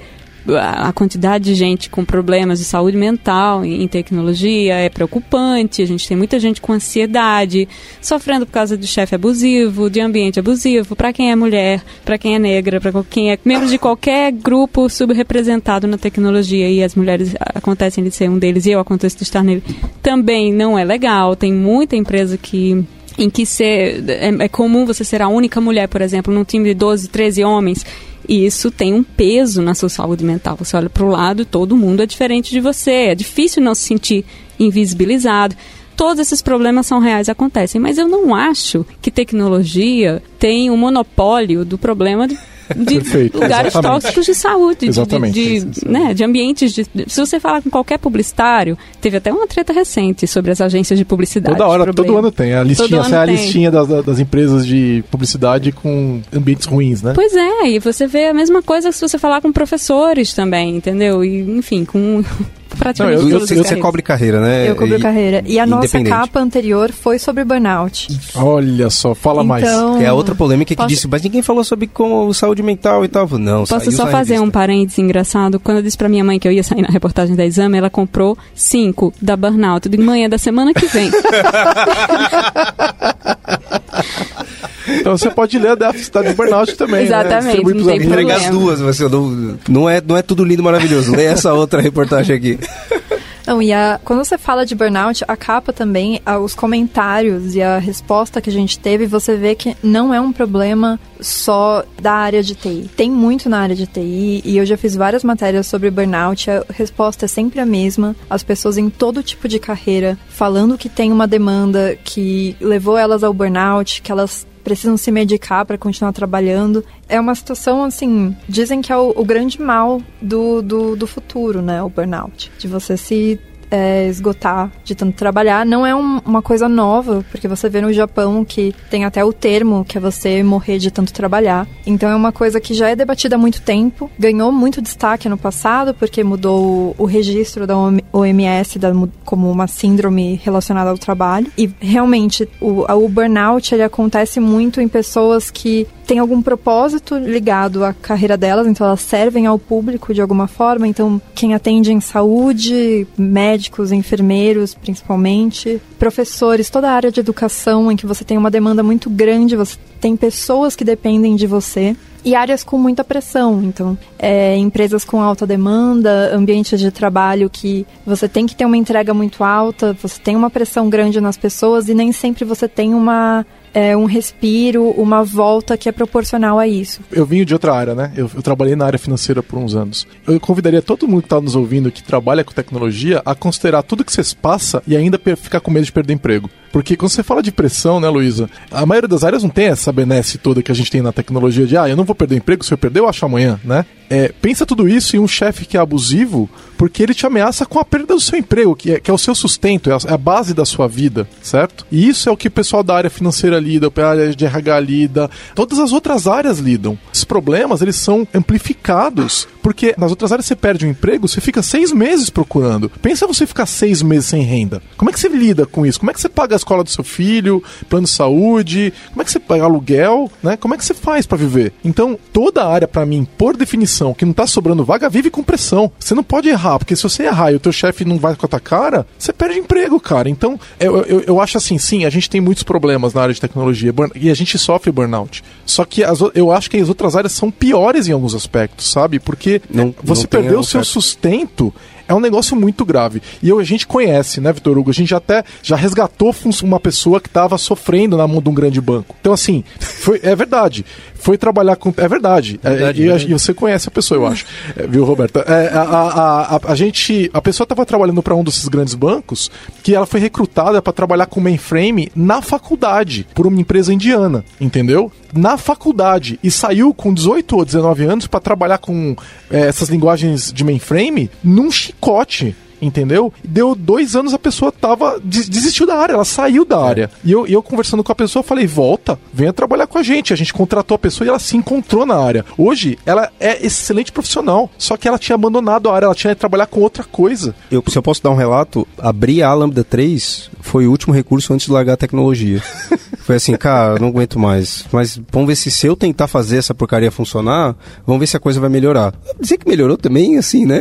A quantidade de gente com problemas de saúde mental em tecnologia é preocupante. A gente tem muita gente com ansiedade, sofrendo por causa de chefe abusivo, de ambiente abusivo, para quem é mulher, para quem é negra, para quem é membro de qualquer grupo subrepresentado na tecnologia e as mulheres acontecem de ser um deles e eu aconteço de estar nele, também não é legal. Tem muita empresa que em que ser, é, é comum você ser a única mulher, por exemplo, num time de 12, 13 homens. E isso tem um peso na sua saúde mental. Você olha para o lado, todo mundo é diferente de você. É difícil não se sentir invisibilizado. Todos esses problemas são reais, acontecem. Mas eu não acho que tecnologia tem o monopólio do problema de, de Perfeito, lugares exatamente. tóxicos de saúde, de- Exatamente, de, de, né, de ambientes. De, se você falar com qualquer publicitário, teve até uma treta recente sobre as agências de publicidade. Toda hora, problema. todo ano tem. A listinha, essa é a tem. listinha das, das empresas de publicidade com ambientes ruins, né? Pois é, e você vê a mesma coisa se você falar com professores também, entendeu? E, enfim, com praticamente Não, eu- Você, as você cobre carreira, né? Eu cobro E- carreira. E a nossa capa anterior foi sobre burnout. Olha só, fala mais. então, Que é a outra polêmica que Posso- disse, mas ninguém falou sobre como saúde mental e tal. Não, Posso saiu só fazer revista. um parênteses engraçado? Quando eu disse pra minha mãe que eu ia sair na reportagem da exame, ela comprou cinco da Burnout. Eu mãe, é da semana que vem. Então você pode ler a da cidade de Burnout também. Exatamente, Né? Não tem. Entregar as problema. duas, você não, não, é, não é tudo lindo e maravilhoso. Lê essa outra reportagem aqui. Não, e a, quando você fala de burnout, a capa também, a- os comentários e a resposta que a gente teve, você vê que não é um problema só da área de TI. Tem muito na área de TI e eu já fiz várias matérias sobre burnout. A resposta é sempre a mesma. As pessoas em todo tipo de carreira falando que tem uma demanda que levou elas ao burnout, que elas precisam se medicar para continuar trabalhando. É uma situação, assim, dizem que é o, o grande mal do, do, do futuro, né? O burnout. De você se é, esgotar de tanto trabalhar. Não é um- uma coisa nova, porque você vê no Japão que tem até o termo que é você morrer de tanto trabalhar. Então é uma coisa que já é debatida há muito tempo, ganhou muito destaque no passado, porque mudou o, o registro da OM- OMS da como uma síndrome relacionada ao trabalho. E realmente o, o burnout ele acontece muito em pessoas que têm algum propósito ligado à carreira delas, então elas servem ao público de alguma forma. Então, quem atende em saúde, médicos, enfermeiros, principalmente, professores, toda a área de educação em que você tem uma demanda muito grande, você tem pessoas que dependem de você. E áreas com muita pressão, então, é, empresas com alta demanda, ambientes de trabalho que você tem que ter uma entrega muito alta, você tem uma pressão grande nas pessoas e nem sempre você tem uma, é, um respiro, uma volta que é proporcional a isso. Eu vim de outra área, né? Eu, eu trabalhei na área financeira por uns anos. Eu convidaria todo mundo que está nos ouvindo, que trabalha com tecnologia, a considerar tudo que vocês passa e ainda ficar com medo de perder emprego. Porque quando você fala de pressão, né, Luísa? A maioria das áreas não tem essa benesse toda que a gente tem na tecnologia de, ah, eu não vou perder emprego, se eu perder, eu acho amanhã, né? É, pensa tudo isso em um chefe que é abusivo, porque ele te ameaça com a perda do seu emprego, que é, que é o seu sustento, é a, é a base da sua vida, certo? E isso é o que o pessoal da área financeira lida, a área de RH lida, todas as outras áreas lidam. Esses problemas, eles são amplificados, porque nas outras áreas você perde um emprego, você fica seis meses procurando. Pensa você ficar seis meses sem renda. Como é que você lida com isso? Como é que você paga a escola do seu filho, plano de saúde? Como é que você paga aluguel, né? Como é que você faz pra viver? Então, toda área, pra mim, por definição, que não tá sobrando vaga, vive com pressão. Você não pode errar, porque se você errar e o teu chefe não vai com a tua cara, você perde emprego, cara. Então, eu, eu, eu acho assim, sim, a gente tem muitos problemas na área de tecnologia burn- e a gente sofre burnout. Só que as eu acho que as outras áreas são piores em alguns aspectos, sabe? Porque Não- você não perdeu o seu sustento é um negócio muito grave. E eu, a gente conhece, né, Vitor Hugo? A gente até já resgatou uma pessoa que estava sofrendo na mão de um grande banco. Então, assim, foi, é verdade foi trabalhar com. É verdade. É, verdade, é, e, e, você conhece a pessoa, eu acho. É, viu, Roberta? É, a, a, a, a, gente. A pessoa estava trabalhando para um desses grandes bancos que ela foi recrutada para trabalhar com mainframe na faculdade, por uma empresa indiana, entendeu? Na faculdade. E saiu com 18 ou 19 anos para trabalhar com é, essas linguagens de mainframe num chicote entendeu? Deu dois anos a pessoa tava desistiu da área, ela saiu da é. área. E eu, eu conversando com a pessoa, falei: volta, venha trabalhar com a gente. A gente contratou a pessoa e ela se encontrou na área. Hoje, ela é excelente profissional, só que ela tinha abandonado a área, ela tinha que trabalhar com outra coisa. Eu, se eu posso dar um relato, abrir a Lambda 3 foi o último recurso antes de largar a tecnologia. foi assim, cara, não aguento mais. Mas vamos ver se se eu tentar fazer essa porcaria funcionar, vamos ver se a coisa vai melhorar. Dizer que melhorou também, assim, né?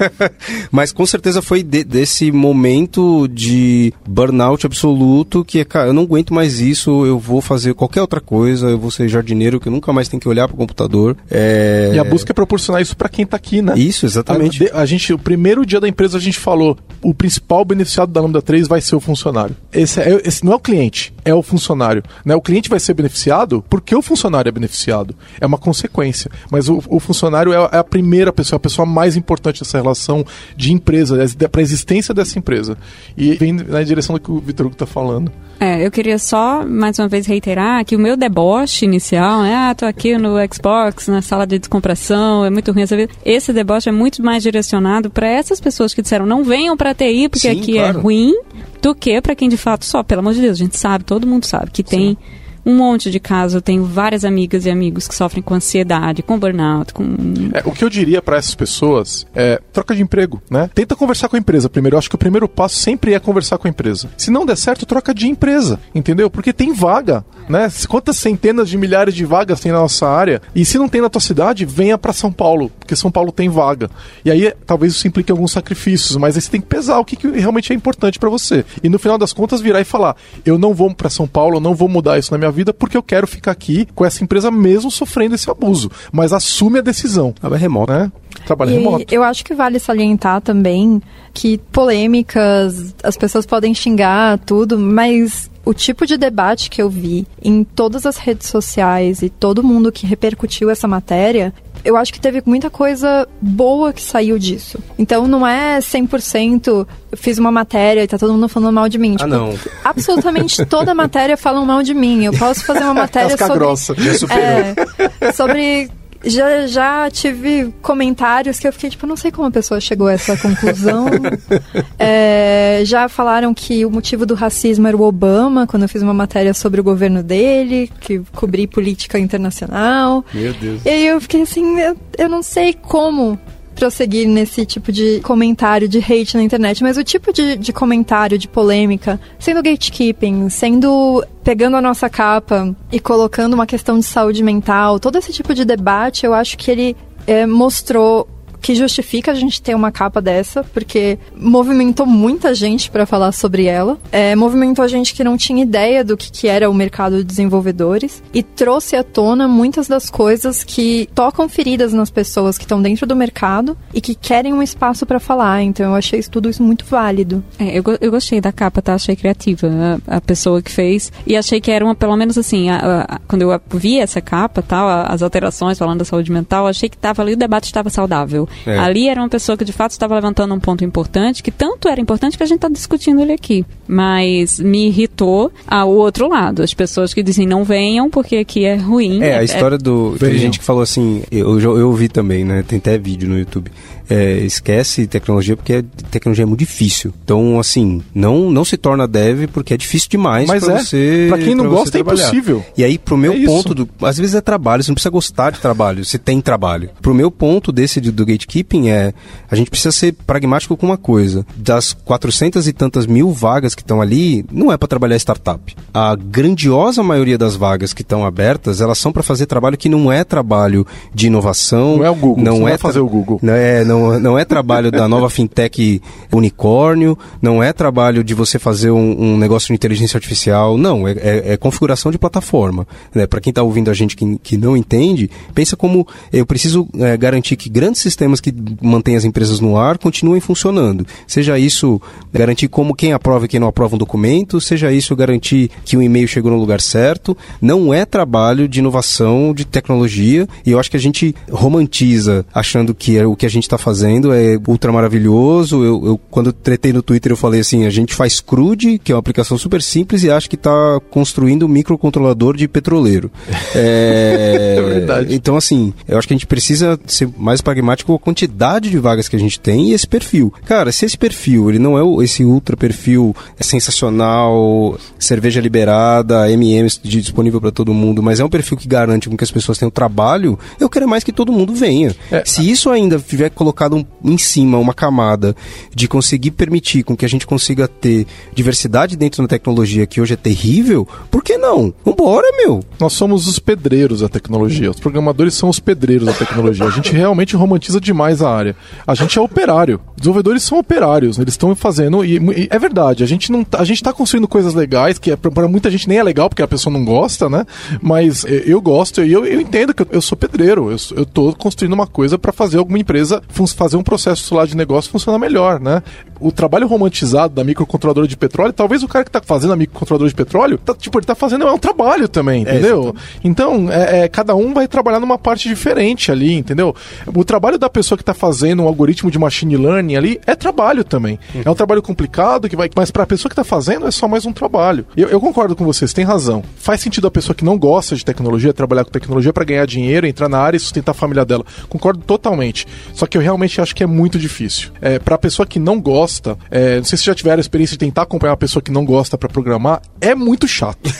Mas com certeza foi de, desse momento de burnout absoluto que, cara, eu não aguento mais isso, eu vou fazer qualquer outra coisa, eu vou ser jardineiro que eu nunca mais tenho que olhar para o computador. É... E a busca é proporcionar isso para quem está aqui, né? Isso, exatamente. A, a, gente, o primeiro dia da empresa a gente falou, o principal beneficiado da Lambda 3 vai ser o funcionário. Esse, é, esse não é o cliente, é o funcionário. Né? O cliente vai ser beneficiado porque o funcionário é beneficiado. É uma consequência. Mas o, o funcionário é, é a primeira pessoa, a pessoa mais importante dessa relação de empresa, para a existência dessa empresa. E vem na direção do que o Vitor Hugo está falando. É, eu queria só, mais uma vez, reiterar que o meu deboche inicial, né? Ah, tô aqui no Xbox, na sala de descompressão, é muito ruim essa vida. Esse deboche é muito mais direcionado para essas pessoas que disseram não venham para TI porque Sim, aqui é claro. é ruim, do que para quem de fato só, pelo amor de Deus, a gente sabe, todo mundo sabe que tem Sim um monte de casos. Eu tenho várias amigas e amigos que sofrem com ansiedade, com burnout, com. É, o que eu diria para essas pessoas é troca de emprego, né? Tenta conversar com a empresa primeiro. Eu acho que o primeiro passo sempre é conversar com a empresa. Se não der certo, troca de empresa, entendeu? Porque tem vaga, né? Quantas centenas de milhares de vagas tem na nossa área? E se não tem na tua cidade, venha para São Paulo, porque São Paulo tem vaga. E aí talvez isso implique alguns sacrifícios, mas aí você tem que pesar o que, que realmente é importante para você. E no final das contas virar e falar: eu não vou para São Paulo, eu não vou mudar isso na minha vida porque eu quero ficar aqui com essa empresa mesmo sofrendo esse abuso. Mas assume a decisão. Trabalho remoto. Né? Trabalho e remoto. Eu acho que vale salientar também que polêmicas, as pessoas podem xingar tudo, mas o tipo de debate que eu vi em todas as redes sociais e todo mundo que repercutiu essa matéria eu acho que teve muita coisa boa que saiu disso. Então não é 100% eu fiz uma matéria e tá todo mundo falando mal de mim. Ah, tipo, ah, não. Absolutamente toda matéria falam mal de mim. Eu posso fazer uma matéria sobre... grossa. É, sobre já, já tive comentários que eu fiquei tipo, não sei como a pessoa chegou a essa conclusão. é, já falaram que o motivo do racismo era o Obama, quando eu fiz uma matéria sobre o governo dele, que cobri política internacional. Meu Deus. E aí eu fiquei assim, eu, eu não sei como prosseguir nesse tipo de comentário de hate na internet, mas o tipo de, de comentário, de polêmica, sendo gatekeeping, sendo pegando a nossa capa e colocando uma questão de saúde mental, todo esse tipo de debate, eu acho que ele é, mostrou que justifica a gente ter uma capa dessa, porque movimentou muita gente para falar sobre ela. É, movimentou a gente que não tinha ideia do que, que era o mercado de desenvolvedores e trouxe à tona muitas das coisas que tocam feridas nas pessoas que estão dentro do mercado e que querem um espaço para falar. Então eu achei tudo isso muito válido. É, eu, eu gostei da capa, tá? Achei criativa a, a pessoa que fez e achei que era uma, pelo menos assim, a, a, quando eu vi essa capa, tal, as alterações falando da saúde mental, achei que tava ali o debate estava saudável. É. Ali era uma pessoa que de fato estava levantando um ponto importante, que tanto era importante que a gente está discutindo ele aqui. Mas me irritou ao outro lado, as pessoas que dizem não venham porque aqui é ruim. É, a história do. Tem gente que falou assim, eu, eu ouvi também, né? Tem até vídeo no YouTube é, esquece tecnologia porque tecnologia é muito difícil. Então, assim, não, não se torna dev porque é difícil demais Mas pra é, você. Pra quem não gosta é impossível. E aí, pro meu é ponto, do, às vezes é trabalho, você não precisa gostar de trabalho, você tem trabalho. Pro meu ponto desse do, do gatekeeping é, a gente precisa ser pragmático com uma coisa. Das 400 e tantas mil vagas que estão ali, não é para trabalhar startup. A grandiosa maioria das vagas que estão abertas, elas são para fazer trabalho que não é trabalho de inovação. Não é o Google, não é fazer o Google. Não é, não não, não é trabalho da nova fintech unicórnio, não é trabalho de você fazer um, um negócio de inteligência artificial, não, é, é, é configuração de plataforma. Né? Para quem está ouvindo a gente que, que não entende, pensa como eu preciso é, garantir que grandes sistemas que mantêm as empresas no ar continuem funcionando. Seja isso garantir como quem aprova e quem não aprova um documento, seja isso garantir que o e-mail chegou no lugar certo. Não é trabalho de inovação, de tecnologia, e eu acho que a gente romantiza achando que é, o que a gente está fazendo é ultra maravilhoso. Eu, eu, quando tretei no Twitter, eu falei assim: a gente faz CRUD, que é uma aplicação super simples, e acha que está construindo um microcontrolador de petroleiro. É... é verdade. Então, assim, eu acho que a gente precisa ser mais pragmático com a quantidade de vagas que a gente tem e esse perfil. Cara, se esse perfil ele não é esse ultra perfil sensacional, cerveja liberada, MMs disponível para todo mundo, mas é um perfil que garante com que as pessoas tenham trabalho, eu quero mais que todo mundo venha. É. Se isso ainda tiver colocado em cima uma camada de conseguir permitir com que a gente consiga ter diversidade dentro da tecnologia que hoje é terrível, por que não? Vambora, meu! Nós somos os pedreiros da tecnologia. Os programadores são os pedreiros da tecnologia. A gente realmente romantiza demais a área. A gente é operário. Desenvolvedores são operários. Eles estão fazendo. E, e, é verdade, a gente não tá, a gente tá construindo coisas legais, que é, para muita gente nem é legal, porque a pessoa não gosta, né? Mas eu gosto e eu, eu entendo que eu, eu sou pedreiro. Eu, eu tô construindo uma coisa para fazer alguma empresa fazer um processo lá de negócio funcionar melhor, né? O trabalho romantizado da microcontroladora de petróleo, talvez o cara que tá fazendo a microcontroladora de petróleo, tá, tipo, ele tá fazendo é um trabalho também, é, entendeu? É, então, é, cada um vai trabalhar numa parte diferente ali, entendeu? O trabalho da pessoa que tá fazendo um algoritmo de machine learning ali é trabalho também. Uhum. É um trabalho complicado que vai, mas para a pessoa que tá fazendo é só mais um trabalho. Eu, eu concordo com vocês, tem razão. Faz sentido a pessoa que não gosta de tecnologia trabalhar com tecnologia para ganhar dinheiro, entrar na área e sustentar a família dela. Concordo totalmente. Só que eu realmente acho que é muito difícil. É, para a pessoa que não gosta, é, não sei se já tiveram a experiência de tentar acompanhar uma pessoa que não gosta para programar, é muito chato.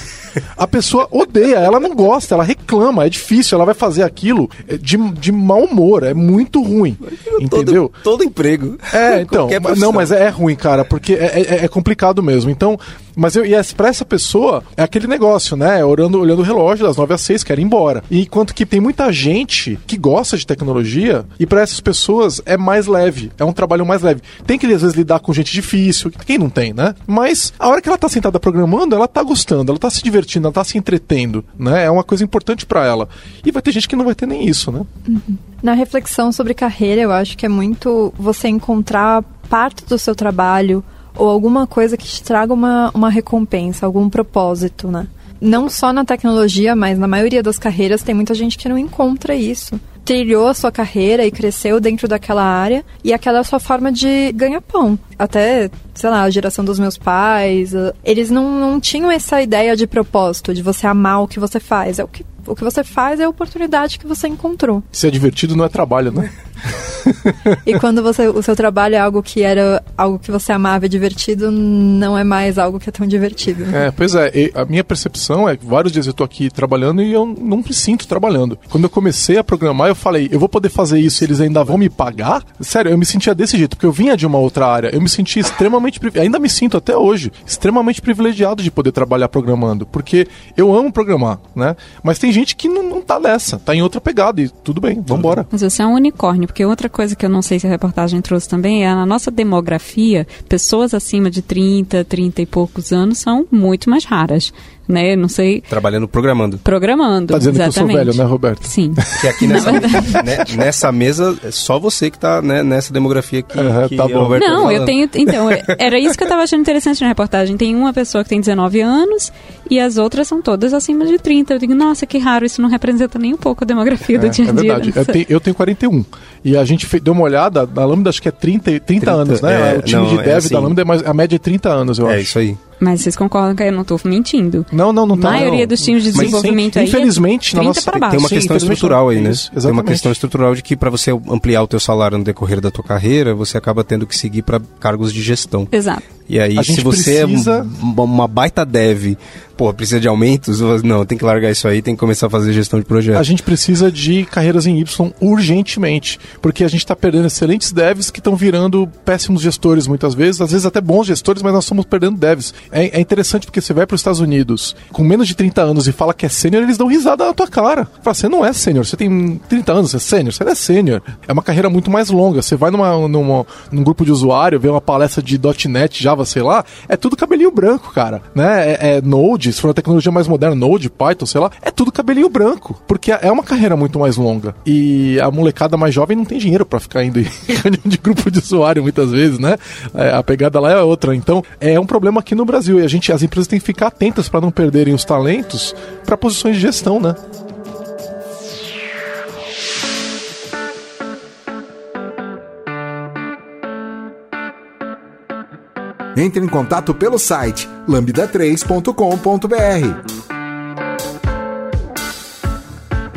A pessoa odeia, ela não gosta, ela reclama, é difícil, ela vai fazer aquilo é, de, de mau humor, é muito ruim. Entendeu? Todo, todo emprego. É, então. Não, mas é, é ruim, cara, porque é, é, é complicado mesmo. Então, mas eu, e pra essa pessoa, é aquele negócio, né? Orando, olhando o relógio das 9 às 6, quer ir embora. E enquanto que tem muita gente que gosta de tecnologia, e para essas pessoas é mais leve, é um trabalho mais leve. Tem que às vezes lidar com gente difícil, quem não tem, né? Mas a hora que ela tá sentada programando, ela tá gostando, ela tá se divertindo, ela tá se entretendo, né? É uma coisa importante para ela. E vai ter gente que não vai ter nem isso, né? Uhum. Na reflexão sobre carreira, eu acho que é muito você encontrar parte do seu trabalho ou alguma coisa que te traga uma, uma recompensa, algum propósito, né? Não só na tecnologia, mas na maioria das carreiras tem muita gente que não encontra isso. Trilhou a sua carreira e cresceu dentro daquela área e aquela é a sua forma de ganhar pão. Até, sei lá, a geração dos meus pais, eles não, não tinham essa ideia de propósito, de você amar o que você faz. É o que o que você faz é a oportunidade que você encontrou. Se é divertido, não é trabalho, né? e quando você, o seu trabalho é algo que era algo que você amava e divertido, não é mais algo que é tão divertido. É, pois é. a minha percepção é que vários dias eu tô aqui trabalhando e eu não me sinto trabalhando. Quando eu comecei a programar, eu falei, eu vou poder fazer isso e eles ainda vão me pagar? Sério, eu me sentia desse jeito, porque eu vinha de uma outra área. Eu me sentia extremamente, ainda me sinto até hoje, extremamente privilegiado de poder trabalhar programando, porque eu amo programar, né? Mas tem gente que não, não tá nessa, tá em outra pegada e tudo bem, vambora. Mas você é um unicórnio, porque outra coisa que eu não sei se a reportagem trouxe também é na nossa demografia, pessoas acima de 30, 30 e poucos anos são muito mais raras né? Não sei. Trabalhando programando. Programando. Tá dizendo exatamente. que eu sou velho, né, Roberto? Sim. Que aqui nessa, né, nessa mesa é só você que tá né, nessa demografia que, uhum, que tá bom. Roberto Não, tá eu tenho. Então, era isso que eu tava achando interessante na reportagem. Tem uma pessoa que tem 19 anos e as outras são todas acima de 30. Eu digo, nossa, que raro, isso não representa nem um pouco a demografia é, do dia a dia. É verdade. Eu tenho, eu tenho 41. E a gente fez, deu uma olhada, a Lambda acho que é 30, 30, 30 anos, né? É, o time não, de dev é assim, da Lambda é mais, a média é 30 anos, eu é acho. É isso aí. Mas vocês concordam que eu não estou mentindo? Não, não, não tá. A maioria não. dos times de desenvolvimento Mas, sim, aí infelizmente, é na nossa, para baixo. Tem uma Sim, questão estrutural aí, né? Isso, tem uma questão estrutural de que para você ampliar o teu salário no decorrer da tua carreira, você acaba tendo que seguir para cargos de gestão. Exato. E aí, se você precisa... é uma baita dev, pô, precisa de aumentos, não, tem que largar isso aí, tem que começar a fazer gestão de projeto. A gente precisa de carreiras em Y urgentemente, porque a gente está perdendo excelentes devs que estão virando péssimos gestores muitas vezes, às vezes até bons gestores, mas nós estamos perdendo devs. É, é interessante porque você vai para os Estados Unidos com menos de 30 anos e fala que é sênior, eles dão risada na tua cara. Fala, você não é sênior, você tem 30 anos, você é sênior, você não é sênior. É uma carreira muito mais longa. Você vai numa, numa, num grupo de usuário, vê uma palestra de .NET, Java Java, sei lá, é tudo cabelinho branco, cara. Né? É, é Node, se for uma tecnologia mais moderna, Node, Python, sei lá, é tudo cabelinho branco. Porque é uma carreira muito mais longa. E a molecada mais jovem não tem dinheiro para ficar indo em de grupo de usuário muitas vezes, né? É, a pegada lá é outra. Então, é um problema aqui no Brasil. E a gente, as empresas têm que ficar atentas para não perderem os talentos para posições de gestão, né? Entre em contato pelo site lambda3.com.br.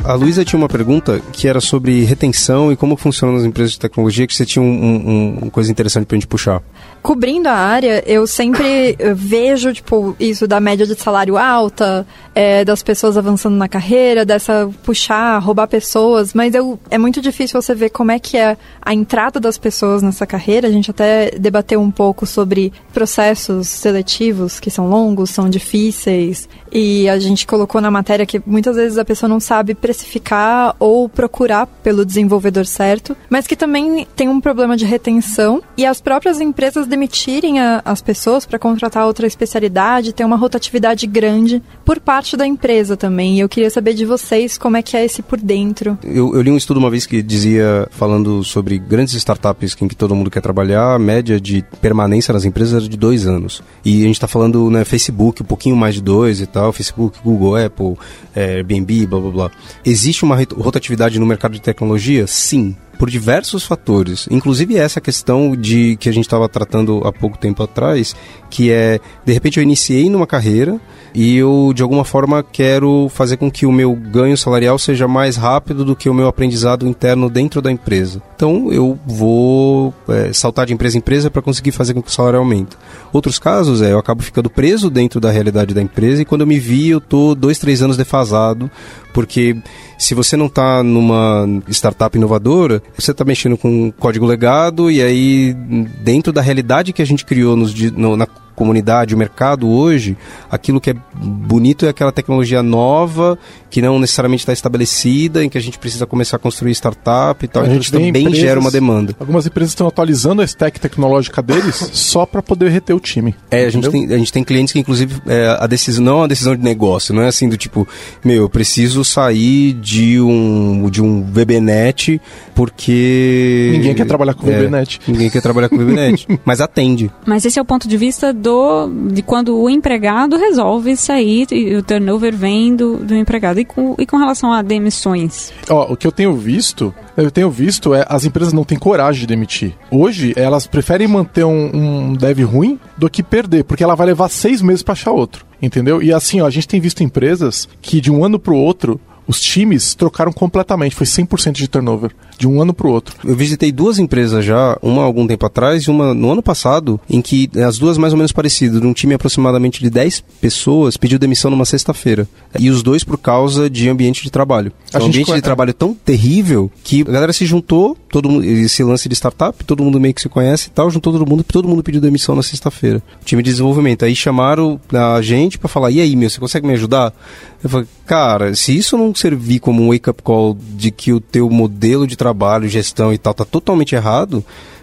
A Luísa tinha uma pergunta que era sobre retenção e como funcionam as empresas de tecnologia, que você tinha um, um, uma coisa interessante pra gente puxar. Cobrindo a área, eu sempre vejo, tipo, isso da média de salário alta, é, das pessoas avançando na carreira, dessa puxar, roubar pessoas, mas eu, é muito difícil você ver como é que é a entrada das pessoas nessa carreira. A gente até debateu um pouco sobre processos seletivos que são longos, são difíceis, e a gente colocou na matéria que muitas vezes a pessoa não sabe precificar ou procurar pelo desenvolvedor certo, mas que também tem um problema de retenção e as próprias empresas demitirem a, as pessoas para contratar outra especialidade, tem uma rotatividade grande por parte da empresa também. E eu queria saber de vocês como é que é esse por dentro. Eu, eu li um estudo uma vez que dizia, falando sobre grandes startups em que todo mundo quer trabalhar, a média de permanência nas empresas era de dois anos. E a gente está falando, né, Facebook, um pouquinho mais de dois e tal, Facebook, Google, Apple, é, Airbnb, blá blá blá. Existe uma rotatividade no mercado de tecnologia? Sim, por diversos fatores. Inclusive essa questão de que a gente estava tratando há pouco tempo atrás, que é, de repente eu iniciei numa carreira e eu de alguma forma quero fazer com que o meu ganho salarial seja mais rápido do que o meu aprendizado interno dentro da empresa. Então eu vou é, saltar de empresa em empresa para conseguir fazer com que o salário aumente. Outros casos é eu acabo ficando preso dentro da realidade da empresa e quando eu me vi eu tô dois, três anos defasado porque se você não está numa startup inovadora, você está mexendo com código legado e aí dentro da realidade que a gente criou nos, no, na comunidade, o mercado hoje, aquilo que é bonito é aquela tecnologia nova, que não necessariamente está estabelecida, em que a gente precisa começar a construir startup e tal. A, a gente também empresas, gera uma demanda. Algumas empresas estão atualizando a stack tecnológica deles só para poder reter o time. É, a gente, tem, a gente tem clientes que, inclusive, é, a decisão não é uma decisão de negócio, não é assim do tipo, meu, eu preciso sair de um, de um VBNet porque. Ninguém quer trabalhar com é, VBNet. Ninguém quer trabalhar com VBNet, mas atende. Mas esse é o ponto de vista do, de quando o empregado resolve sair e o turnover vem do, do empregado. E com, e com relação a demissões? O que eu tenho visto, eu tenho visto é as empresas não têm coragem de demitir. Hoje, elas preferem manter um, um dev ruim do que perder, porque ela vai levar seis meses para achar outro. Entendeu? E assim, ó, a gente tem visto empresas que de um ano para o outro os times trocaram completamente, foi 100% de turnover, de um ano para o outro. Eu visitei duas empresas já, uma algum tempo atrás e uma no ano passado, em que as duas mais ou menos parecidas, um time aproximadamente de 10 pessoas pediu demissão numa sexta-feira. E os dois por causa de ambiente de trabalho. É um ambiente de trabalho tão terrível que a galera se juntou, todo mundo, esse lance de startup, todo mundo meio que se conhece e tal, juntou todo mundo, todo mundo pediu demissão na sexta-feira. Time de desenvolvimento. Aí chamaram a gente para falar: "E aí, meu, você consegue me ajudar?" Eu falei: "Cara, se isso não servir como um wake-up call de que o teu modelo de trabalho, gestão e tal tá totalmente errado,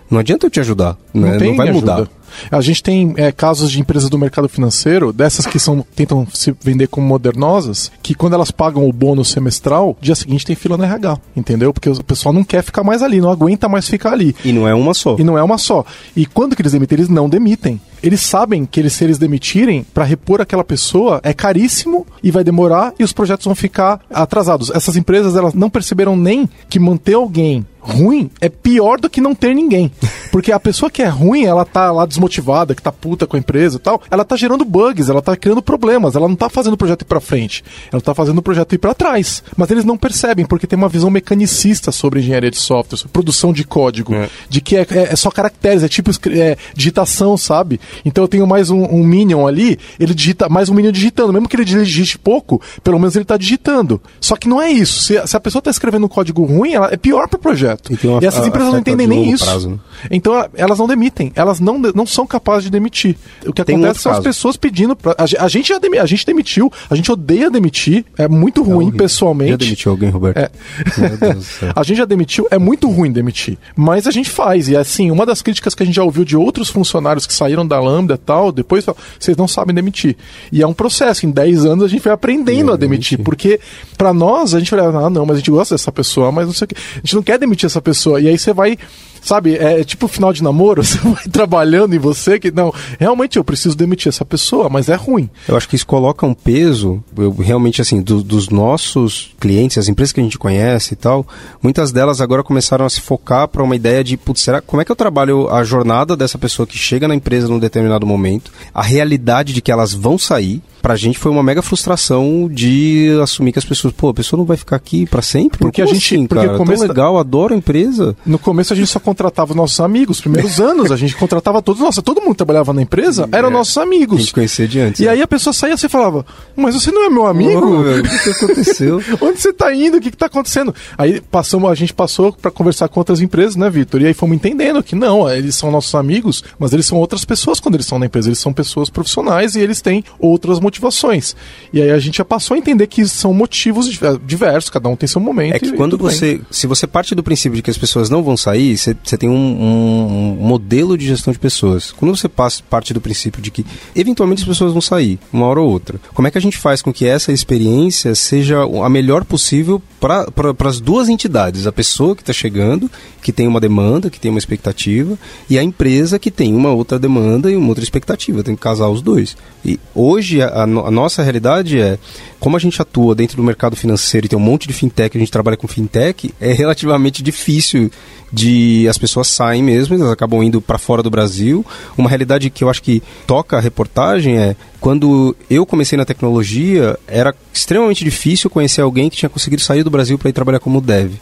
não adianta eu te ajudar, né? não, não vai mudar. Ajuda. A gente tem é, casos de empresas do mercado financeiro, dessas que são, tentam se vender como modernosas, que quando elas pagam o bônus semestral, dia seguinte tem fila no RH, entendeu? Porque o pessoal não quer ficar mais ali, não aguenta mais ficar ali. E não é uma só. E não é uma só. E quando que eles demitem? Eles não demitem eles sabem que eles, se eles demitirem, para repor aquela pessoa é caríssimo e vai demorar e os projetos vão ficar atrasados. Essas empresas elas não perceberam nem que manter alguém ruim é pior do que não ter ninguém. Porque a pessoa que é ruim, ela tá lá desmotivada, que tá puta com a empresa e tal, ela tá gerando bugs, ela tá criando problemas, ela não tá fazendo o projeto ir pra frente, ela tá fazendo o projeto ir para trás. Mas eles não percebem, porque tem uma visão mecanicista sobre engenharia de software, sobre produção de código, é. de que é, é, é, só caracteres, é tipo é, digitação, sabe? Então eu tenho mais um, um, Minion ali, ele digita mais um Minion digitando, mesmo que ele digite pouco, pelo menos ele tá digitando. Só que não é isso. Se, se a pessoa tá escrevendo um código ruim, ela é pior pro projeto projeto. E, e essas empresas não entendem nem isso. Prazo, né? Então elas não demitem, elas não, não são capazes de demitir. O que Tem um acontece outro são as caso. pessoas pedindo. Pra, a, a gente já demi- a gente demitiu, a gente odeia demitir, é muito ruim horrível. pessoalmente. Já demitiu alguém, Roberto? É. A gente já demitiu, é muito ruim demitir. Mas a gente faz. E assim, uma das críticas que a gente já ouviu de outros funcionários que saíram da Lambda e tal, depois vocês não sabem demitir. E é um processo. Em 10 anos a gente foi aprendendo a demitir. Porque pra nós, a gente fala, ah, não, mas a gente gosta dessa pessoa, mas não sei o quê. A gente não quer demitir essa pessoa. E aí você vai. Sabe, é tipo final de namoro, você vai trabalhando em você que, não, realmente eu preciso demitir essa pessoa, mas é ruim. Eu acho que isso coloca um peso, eu, realmente assim, do- dos nossos clientes, as empresas que a gente conhece e tal, muitas delas agora começaram a se focar para uma ideia de, putz, será, como é que eu trabalho a jornada dessa pessoa que chega na empresa num determinado momento, a realidade de que elas vão sair, pra gente foi uma mega frustração de assumir que as pessoas, pô, a pessoa não vai ficar aqui pra sempre? Porque Como a gente- assim, porque cara? começa- Tão legal, adoro a empresa. No começo a gente só contratava os nossos amigos. Os primeiros anos a gente contratava todos. Nossa, todo mundo trabalhava na empresa eram nossos A amigos. gente conhecia de antes. E aí a pessoa saía e você falava, mas você não é meu amigo? Velho, o que que aconteceu? Onde você tá indo? O que, que tá acontecendo? Aí passamos, a gente passou para conversar com outras empresas, né, Vitor? E aí fomos entendendo que não, eles são nossos amigos, mas eles são outras pessoas quando eles estão na empresa. Eles são pessoas profissionais e eles têm outras motivações. E aí a gente já passou a entender que são motivos diver- diversos, cada um tem seu momento. É que e quando tudo bem. você. Se você parte do princípio de que as pessoas não vão sair, você, você tem um, um- um modelo de gestão de pessoas. Quando você passa, parte do princípio de que eventualmente as pessoas vão sair, uma hora ou outra, como é que a gente faz com que essa experiência seja a melhor possível para as duas entidades? A pessoa que está chegando, que tem uma demanda, que tem uma expectativa, e a empresa que tem uma outra demanda e uma outra expectativa. Tem que casar os dois. E hoje a, a no- a nossa realidade é, como a gente atua dentro do mercado financeiro e tem um monte de fintech, a gente trabalha com fintech, é relativamente difícil de as pessoas saem mesmo, elas acabam indo para fora do Brasil. Uma realidade que eu acho que toca a reportagem é quando eu comecei na tecnologia, era extremamente difícil conhecer alguém que tinha conseguido sair do Brasil para ir trabalhar como dev.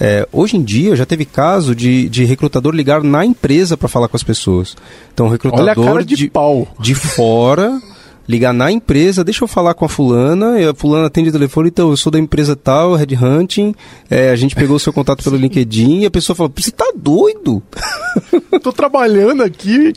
É, hoje em dia já teve caso de, de recrutador ligar na empresa para falar com as pessoas. Então, recrutador Olha a cara de pau. de fora, ligar na empresa, deixa eu falar com a fulana, e a fulana atende o telefone, então eu sou da empresa tal, Red Hunting, é, a gente pegou o seu contato pelo LinkedIn, e a pessoa fala, você tá doido? Tô trabalhando aqui.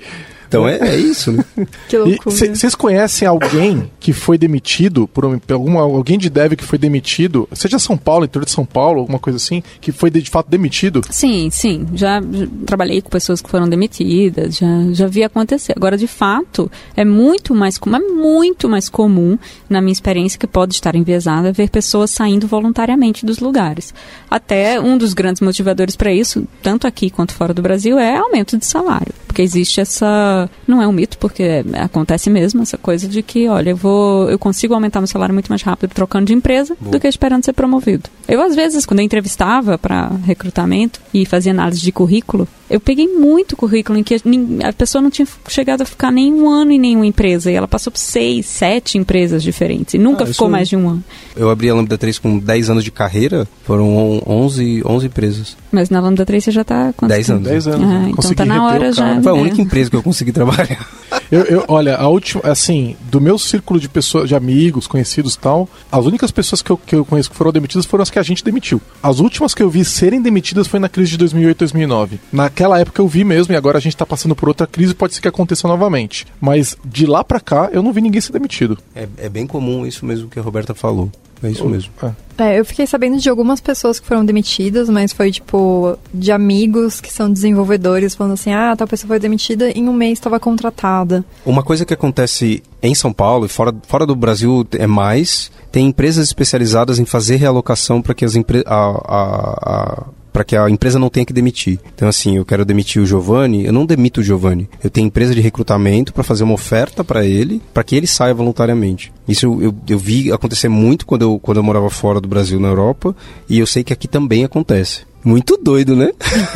Então é, é isso, né? Que loucura. Vocês conhecem alguém que foi demitido por, um, por alguma, alguém de dev que foi demitido, seja São Paulo, interior de São Paulo, alguma coisa assim, que foi de, de fato demitido? Sim, sim. Já, já trabalhei com pessoas que foram demitidas, já, já vi acontecer. Agora, de fato, é muito mais comum, é muito mais comum, na minha experiência, que pode estar enviesada, ver pessoas saindo voluntariamente dos lugares. Até um dos grandes motivadores para isso, tanto aqui quanto fora do Brasil, é aumento de salário. Porque existe essa. Não é um mito, porque acontece mesmo, essa coisa de que, olha, eu vou. Eu consigo aumentar meu salário muito mais rápido trocando de empresa do que esperando ser promovido. Eu, às vezes, quando eu entrevistava para recrutamento e fazia análise de currículo, eu peguei muito currículo em que a pessoa não tinha chegado a ficar nem um ano em nenhuma empresa. E ela passou por seis, sete empresas diferentes. E nunca Ah, ficou mais de um ano. Eu abri a Lambda 3 com 10 anos de carreira, foram on- 11, 11 empresas. Mas na Lambda 3 você já tá. quanto 10 tempo? anos. 10 anos. Ah, né? então tá na hora já. Foi a É. única empresa que eu consegui trabalhar. Eu, eu- olha, a última, assim, do meu círculo de pessoas, de amigos, conhecidos e tal, as únicas pessoas que eu, que eu conheço que foram demitidas foram as que a gente demitiu. As últimas que eu vi serem demitidas foi na crise de 2008, 2009. Naquela época eu vi mesmo, e agora a gente tá passando por outra crise, pode ser que aconteça novamente. Mas de lá pra cá, eu não vi ninguém ser demitido. É, é bem comum isso mesmo que a Roberta falou. É isso mesmo. É. É, eu fiquei sabendo de algumas pessoas que foram demitidas, mas foi tipo de amigos que são desenvolvedores falando assim: ah, tal pessoa foi demitida em um mês estava contratada. Uma coisa que acontece em São Paulo e fora, fora do Brasil é mais, tem empresas especializadas em fazer realocação para que as a, a, a para que a empresa não tenha que demitir. Então, assim, eu quero demitir o Giovanni, eu não demito o Giovanni. Eu tenho empresa de recrutamento para fazer uma oferta para ele, para que ele saia voluntariamente. Isso eu, eu, eu vi acontecer muito quando eu, quando eu morava fora do Brasil, na Europa, e eu sei que aqui também acontece. Muito doido, né?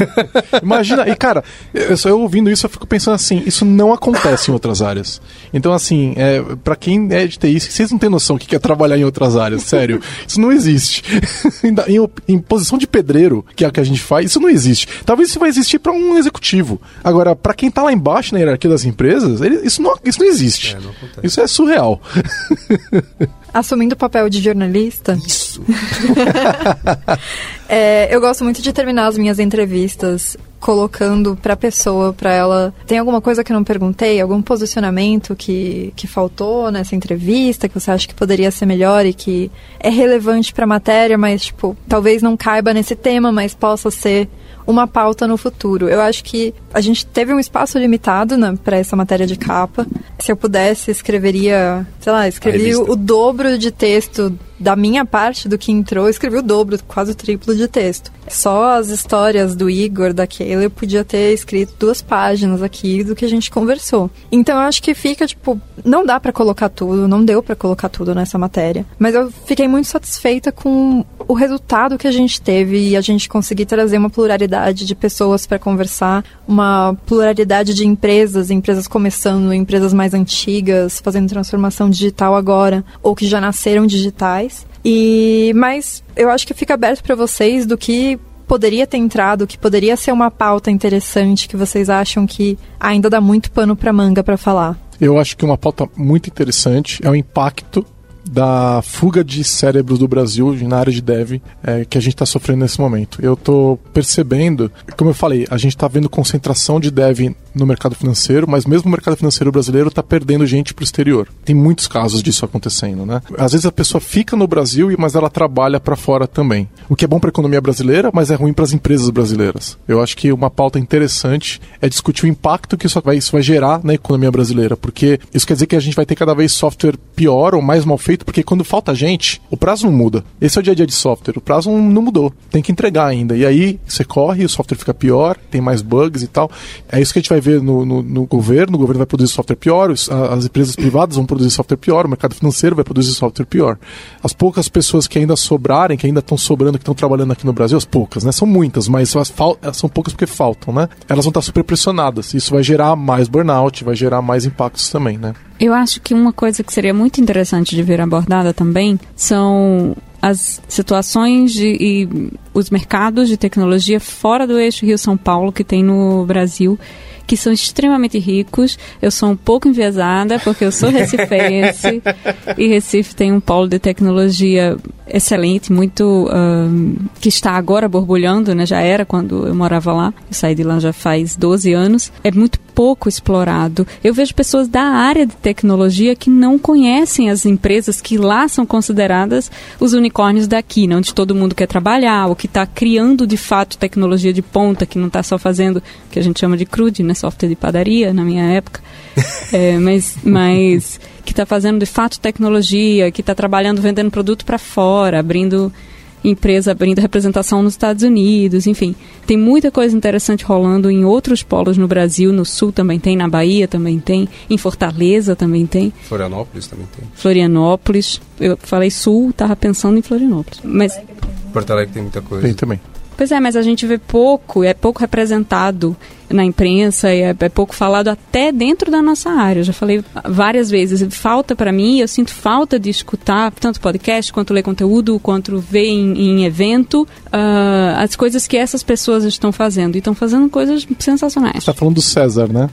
Imagina, e cara, eu só eu ouvindo isso, eu fico pensando assim, isso não acontece em outras áreas. Então, assim, é, para quem é de TI, vocês não têm noção o que é trabalhar em outras áreas, sério. Isso não existe. Ainda em, em posição de pedreiro, que é o que a gente faz, isso não existe. Talvez isso vai existir para um executivo. Agora, para quem tá lá embaixo na hierarquia das empresas, ele- isso, não, isso não existe. É, não isso é surreal. Assumindo o papel de jornalista, isso. é, eu gosto muito de terminar as minhas entrevistas colocando para a pessoa, para ela, tem alguma coisa que eu não perguntei, algum posicionamento que, que faltou nessa entrevista, que você acha que poderia ser melhor e que é relevante para a matéria, mas tipo, talvez não caiba nesse tema, mas possa ser uma pauta no futuro. Eu acho que a gente teve um espaço limitado né, para essa matéria de capa. Se eu pudesse, escreveria, sei lá, escrevi o, o dobro de texto da minha parte do que entrou, eu escrevi o dobro, quase o triplo de texto. Só as histórias do Igor, da Keila, eu podia ter escrito duas páginas aqui do que a gente conversou. Então eu acho que fica, tipo, não dá para colocar tudo, não deu para colocar tudo nessa matéria. Mas eu fiquei muito satisfeita com o resultado que a gente teve e a gente conseguir trazer uma pluralidade de pessoas para conversar, uma pluralidade de empresas, empresas começando, empresas mais antigas, fazendo transformação digital agora, ou que já nasceram digitais. E mas eu acho que fica aberto para vocês do que poderia ter entrado, que poderia ser uma pauta interessante que vocês acham que ainda dá muito pano para manga para falar. Eu acho que uma pauta muito interessante é o impacto da fuga de cérebros do Brasil na área de dev é, que a gente está sofrendo nesse momento. Eu estou percebendo, como eu falei, a gente está vendo concentração de dev no mercado financeiro, mas mesmo o mercado financeiro brasileiro está perdendo gente para o exterior. Tem muitos casos disso acontecendo, né? Às vezes a pessoa fica no Brasil, mas ela trabalha para fora também. O que é bom para a economia brasileira, mas é ruim para as empresas brasileiras. Eu acho que uma pauta interessante é discutir o impacto que isso vai, isso vai gerar na economia brasileira, porque isso quer dizer que a gente vai ter cada vez software pior ou mais mal feito, porque quando falta gente, o prazo não muda. Esse é o dia a dia de software, o prazo não mudou. Tem que entregar ainda. E aí você corre, o software fica pior, tem mais bugs e tal. É isso que a gente vai ver no, no, no governo, o governo vai produzir software pior, as, as empresas privadas vão produzir software pior, o mercado financeiro vai produzir software pior. As poucas pessoas que ainda sobrarem, que ainda estão sobrando, que estão trabalhando aqui no Brasil, as poucas, né? São muitas, mas são poucas porque faltam, né? Elas vão estar super pressionadas. Isso vai gerar mais burnout, vai gerar mais impactos também, né? Eu acho que uma coisa que seria muito interessante de ver abordada também são as situações de, e os mercados de tecnologia fora do eixo Rio-São Paulo que tem no Brasil que são extremamente ricos. Eu sou um pouco enviesada, porque eu sou recifense, e Recife tem um polo de tecnologia excelente, muito que está agora borbulhando, né? Já era quando eu morava lá. Eu saí de lá já faz 12 anos. É muito pouco explorado. Eu vejo pessoas da área de tecnologia que não conhecem as empresas que lá são consideradas os unicórnios daqui, né? onde todo mundo quer trabalhar, ou que está criando de fato tecnologia de ponta, que não está só fazendo o que a gente chama de crude, né? software de padaria na minha época, é, mas, mas que está fazendo de fato tecnologia, que está trabalhando vendendo produto para fora, abrindo empresa abrindo representação nos Estados Unidos, enfim. Tem muita coisa interessante rolando em outros polos no Brasil, no Sul também tem, na Bahia também tem, em Fortaleza também tem. Florianópolis também tem. Florianópolis. Eu falei Sul, estava pensando em Florianópolis. Mas Porto Alegre tem muita coisa. Tem também. Pois é, mas a gente vê pouco, é pouco representado na imprensa e é, é pouco falado até dentro da nossa área. Eu já falei várias vezes, falta para mim, eu sinto falta de escutar tanto podcast quanto ler conteúdo, quanto ver em, em evento uh, as coisas que essas pessoas estão fazendo. E estão fazendo coisas sensacionais. Você está falando do César, né?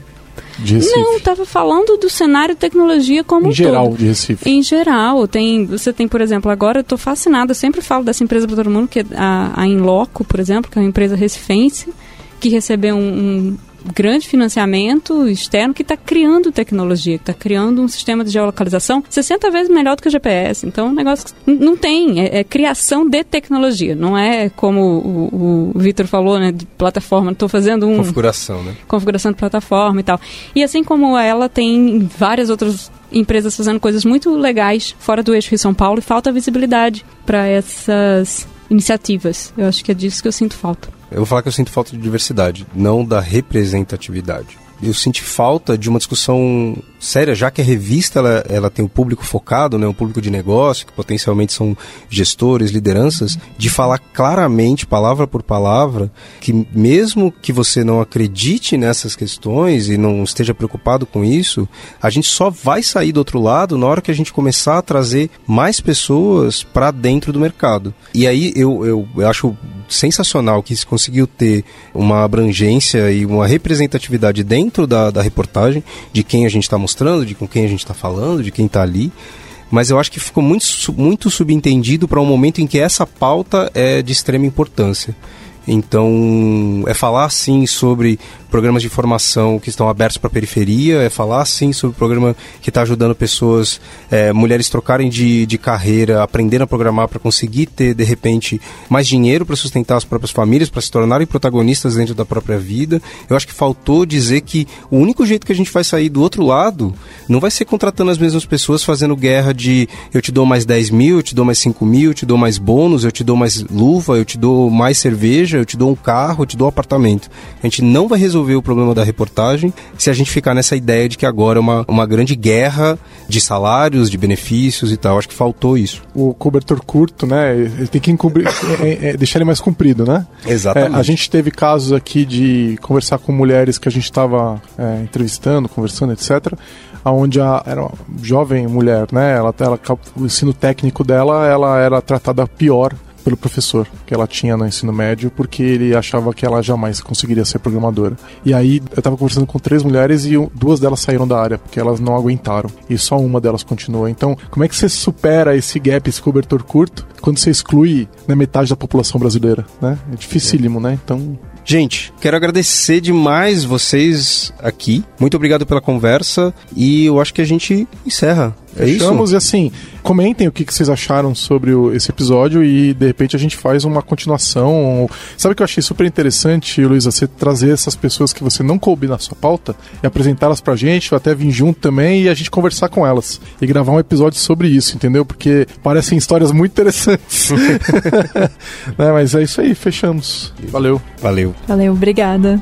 De Recife? Não, estava falando do cenário tecnologia como em um geral todo. de Recife. Em geral, tem, você tem, por exemplo, agora eu estou fascinada, sempre falo dessa empresa para todo mundo, que é a, a Inloco, por exemplo, que é uma empresa recifense, que recebeu um, um grande financiamento externo que está criando tecnologia, que está criando um sistema de geolocalização 60 vezes melhor do que o GPS. Então, o negócio não tem, é, é criação de tecnologia, não é como o, o Vitor falou, né, de plataforma. Estou fazendo um configuração, né? Configuração de plataforma e tal. E assim como ela tem várias outras empresas fazendo coisas muito legais fora do eixo Rio São Paulo e falta visibilidade para essas iniciativas. Eu acho que é disso que eu sinto falta. Eu vou falar que eu sinto falta de diversidade, não da representatividade. Eu sinto falta de uma discussão séria, já que a revista ela, ela tem um público focado, né, um público de negócio, que potencialmente são gestores, lideranças, de falar claramente, palavra por palavra, que mesmo que você não acredite nessas questões e não esteja preocupado com isso, a gente só vai sair do outro lado na hora que a gente começar a trazer mais pessoas para dentro do mercado. E aí eu, eu, eu acho sensacional que se conseguiu ter uma abrangência e uma representatividade dentro da, da reportagem, de quem a gente está mostrando, de com quem a gente está falando, de quem está ali. mas eu acho que ficou muito, muito subentendido para um momento em que essa pauta é de extrema importância. Então, é falar sim sobre programas de formação que estão abertos para a periferia, é falar sim sobre o programa que está ajudando pessoas, é, mulheres trocarem de, de carreira, aprendendo a programar para conseguir ter, de repente, mais dinheiro para sustentar as próprias famílias, para se tornarem protagonistas dentro da própria vida. Eu acho que faltou dizer que o único jeito que a gente vai sair do outro lado não vai ser contratando as mesmas pessoas fazendo guerra de eu te dou mais 10 mil, eu te dou mais 5 mil, eu te dou mais bônus, eu te dou mais luva, eu te dou mais cerveja, eu te dou um carro, eu te dou um apartamento. A gente não vai resolver o problema da reportagem se a gente ficar nessa ideia de que agora é uma, uma grande guerra de salários, de benefícios e tal. Acho que faltou isso. O cobertor curto, né? Ele tem que encobrir, é, é, é, deixar ele mais comprido, né? Exatamente. É, a gente teve casos aqui de conversar com mulheres que a gente estava é, entrevistando, conversando, etc onde a, era uma jovem mulher, né? Ela, ela, o ensino técnico dela, ela era tratada pior pelo professor que ela tinha no ensino médio, porque ele achava que ela jamais conseguiria ser programadora. E aí eu tava conversando com três mulheres e duas delas saíram da área, porque elas não aguentaram. E só uma delas continuou. Então, como é que você supera esse gap, esse cobertor curto, quando você exclui né, metade da população brasileira? Né? É dificílimo, né? Então, Gente, quero agradecer demais vocês aqui. Muito obrigado pela conversa e eu acho que a gente encerra. É Fechamos isso? e assim, comentem o que, vocês acharam sobre o, esse episódio e de repente a gente faz uma continuação. Sabe o que eu achei super interessante, Luísa? Você trazer essas pessoas que você não coube na sua pauta e apresentá-las pra gente, ou até vir junto também e a gente conversar com elas e gravar um episódio sobre isso, entendeu? Porque parecem histórias muito interessantes. né? Mas é isso aí, fechamos. Valeu. Valeu. Valeu, obrigada.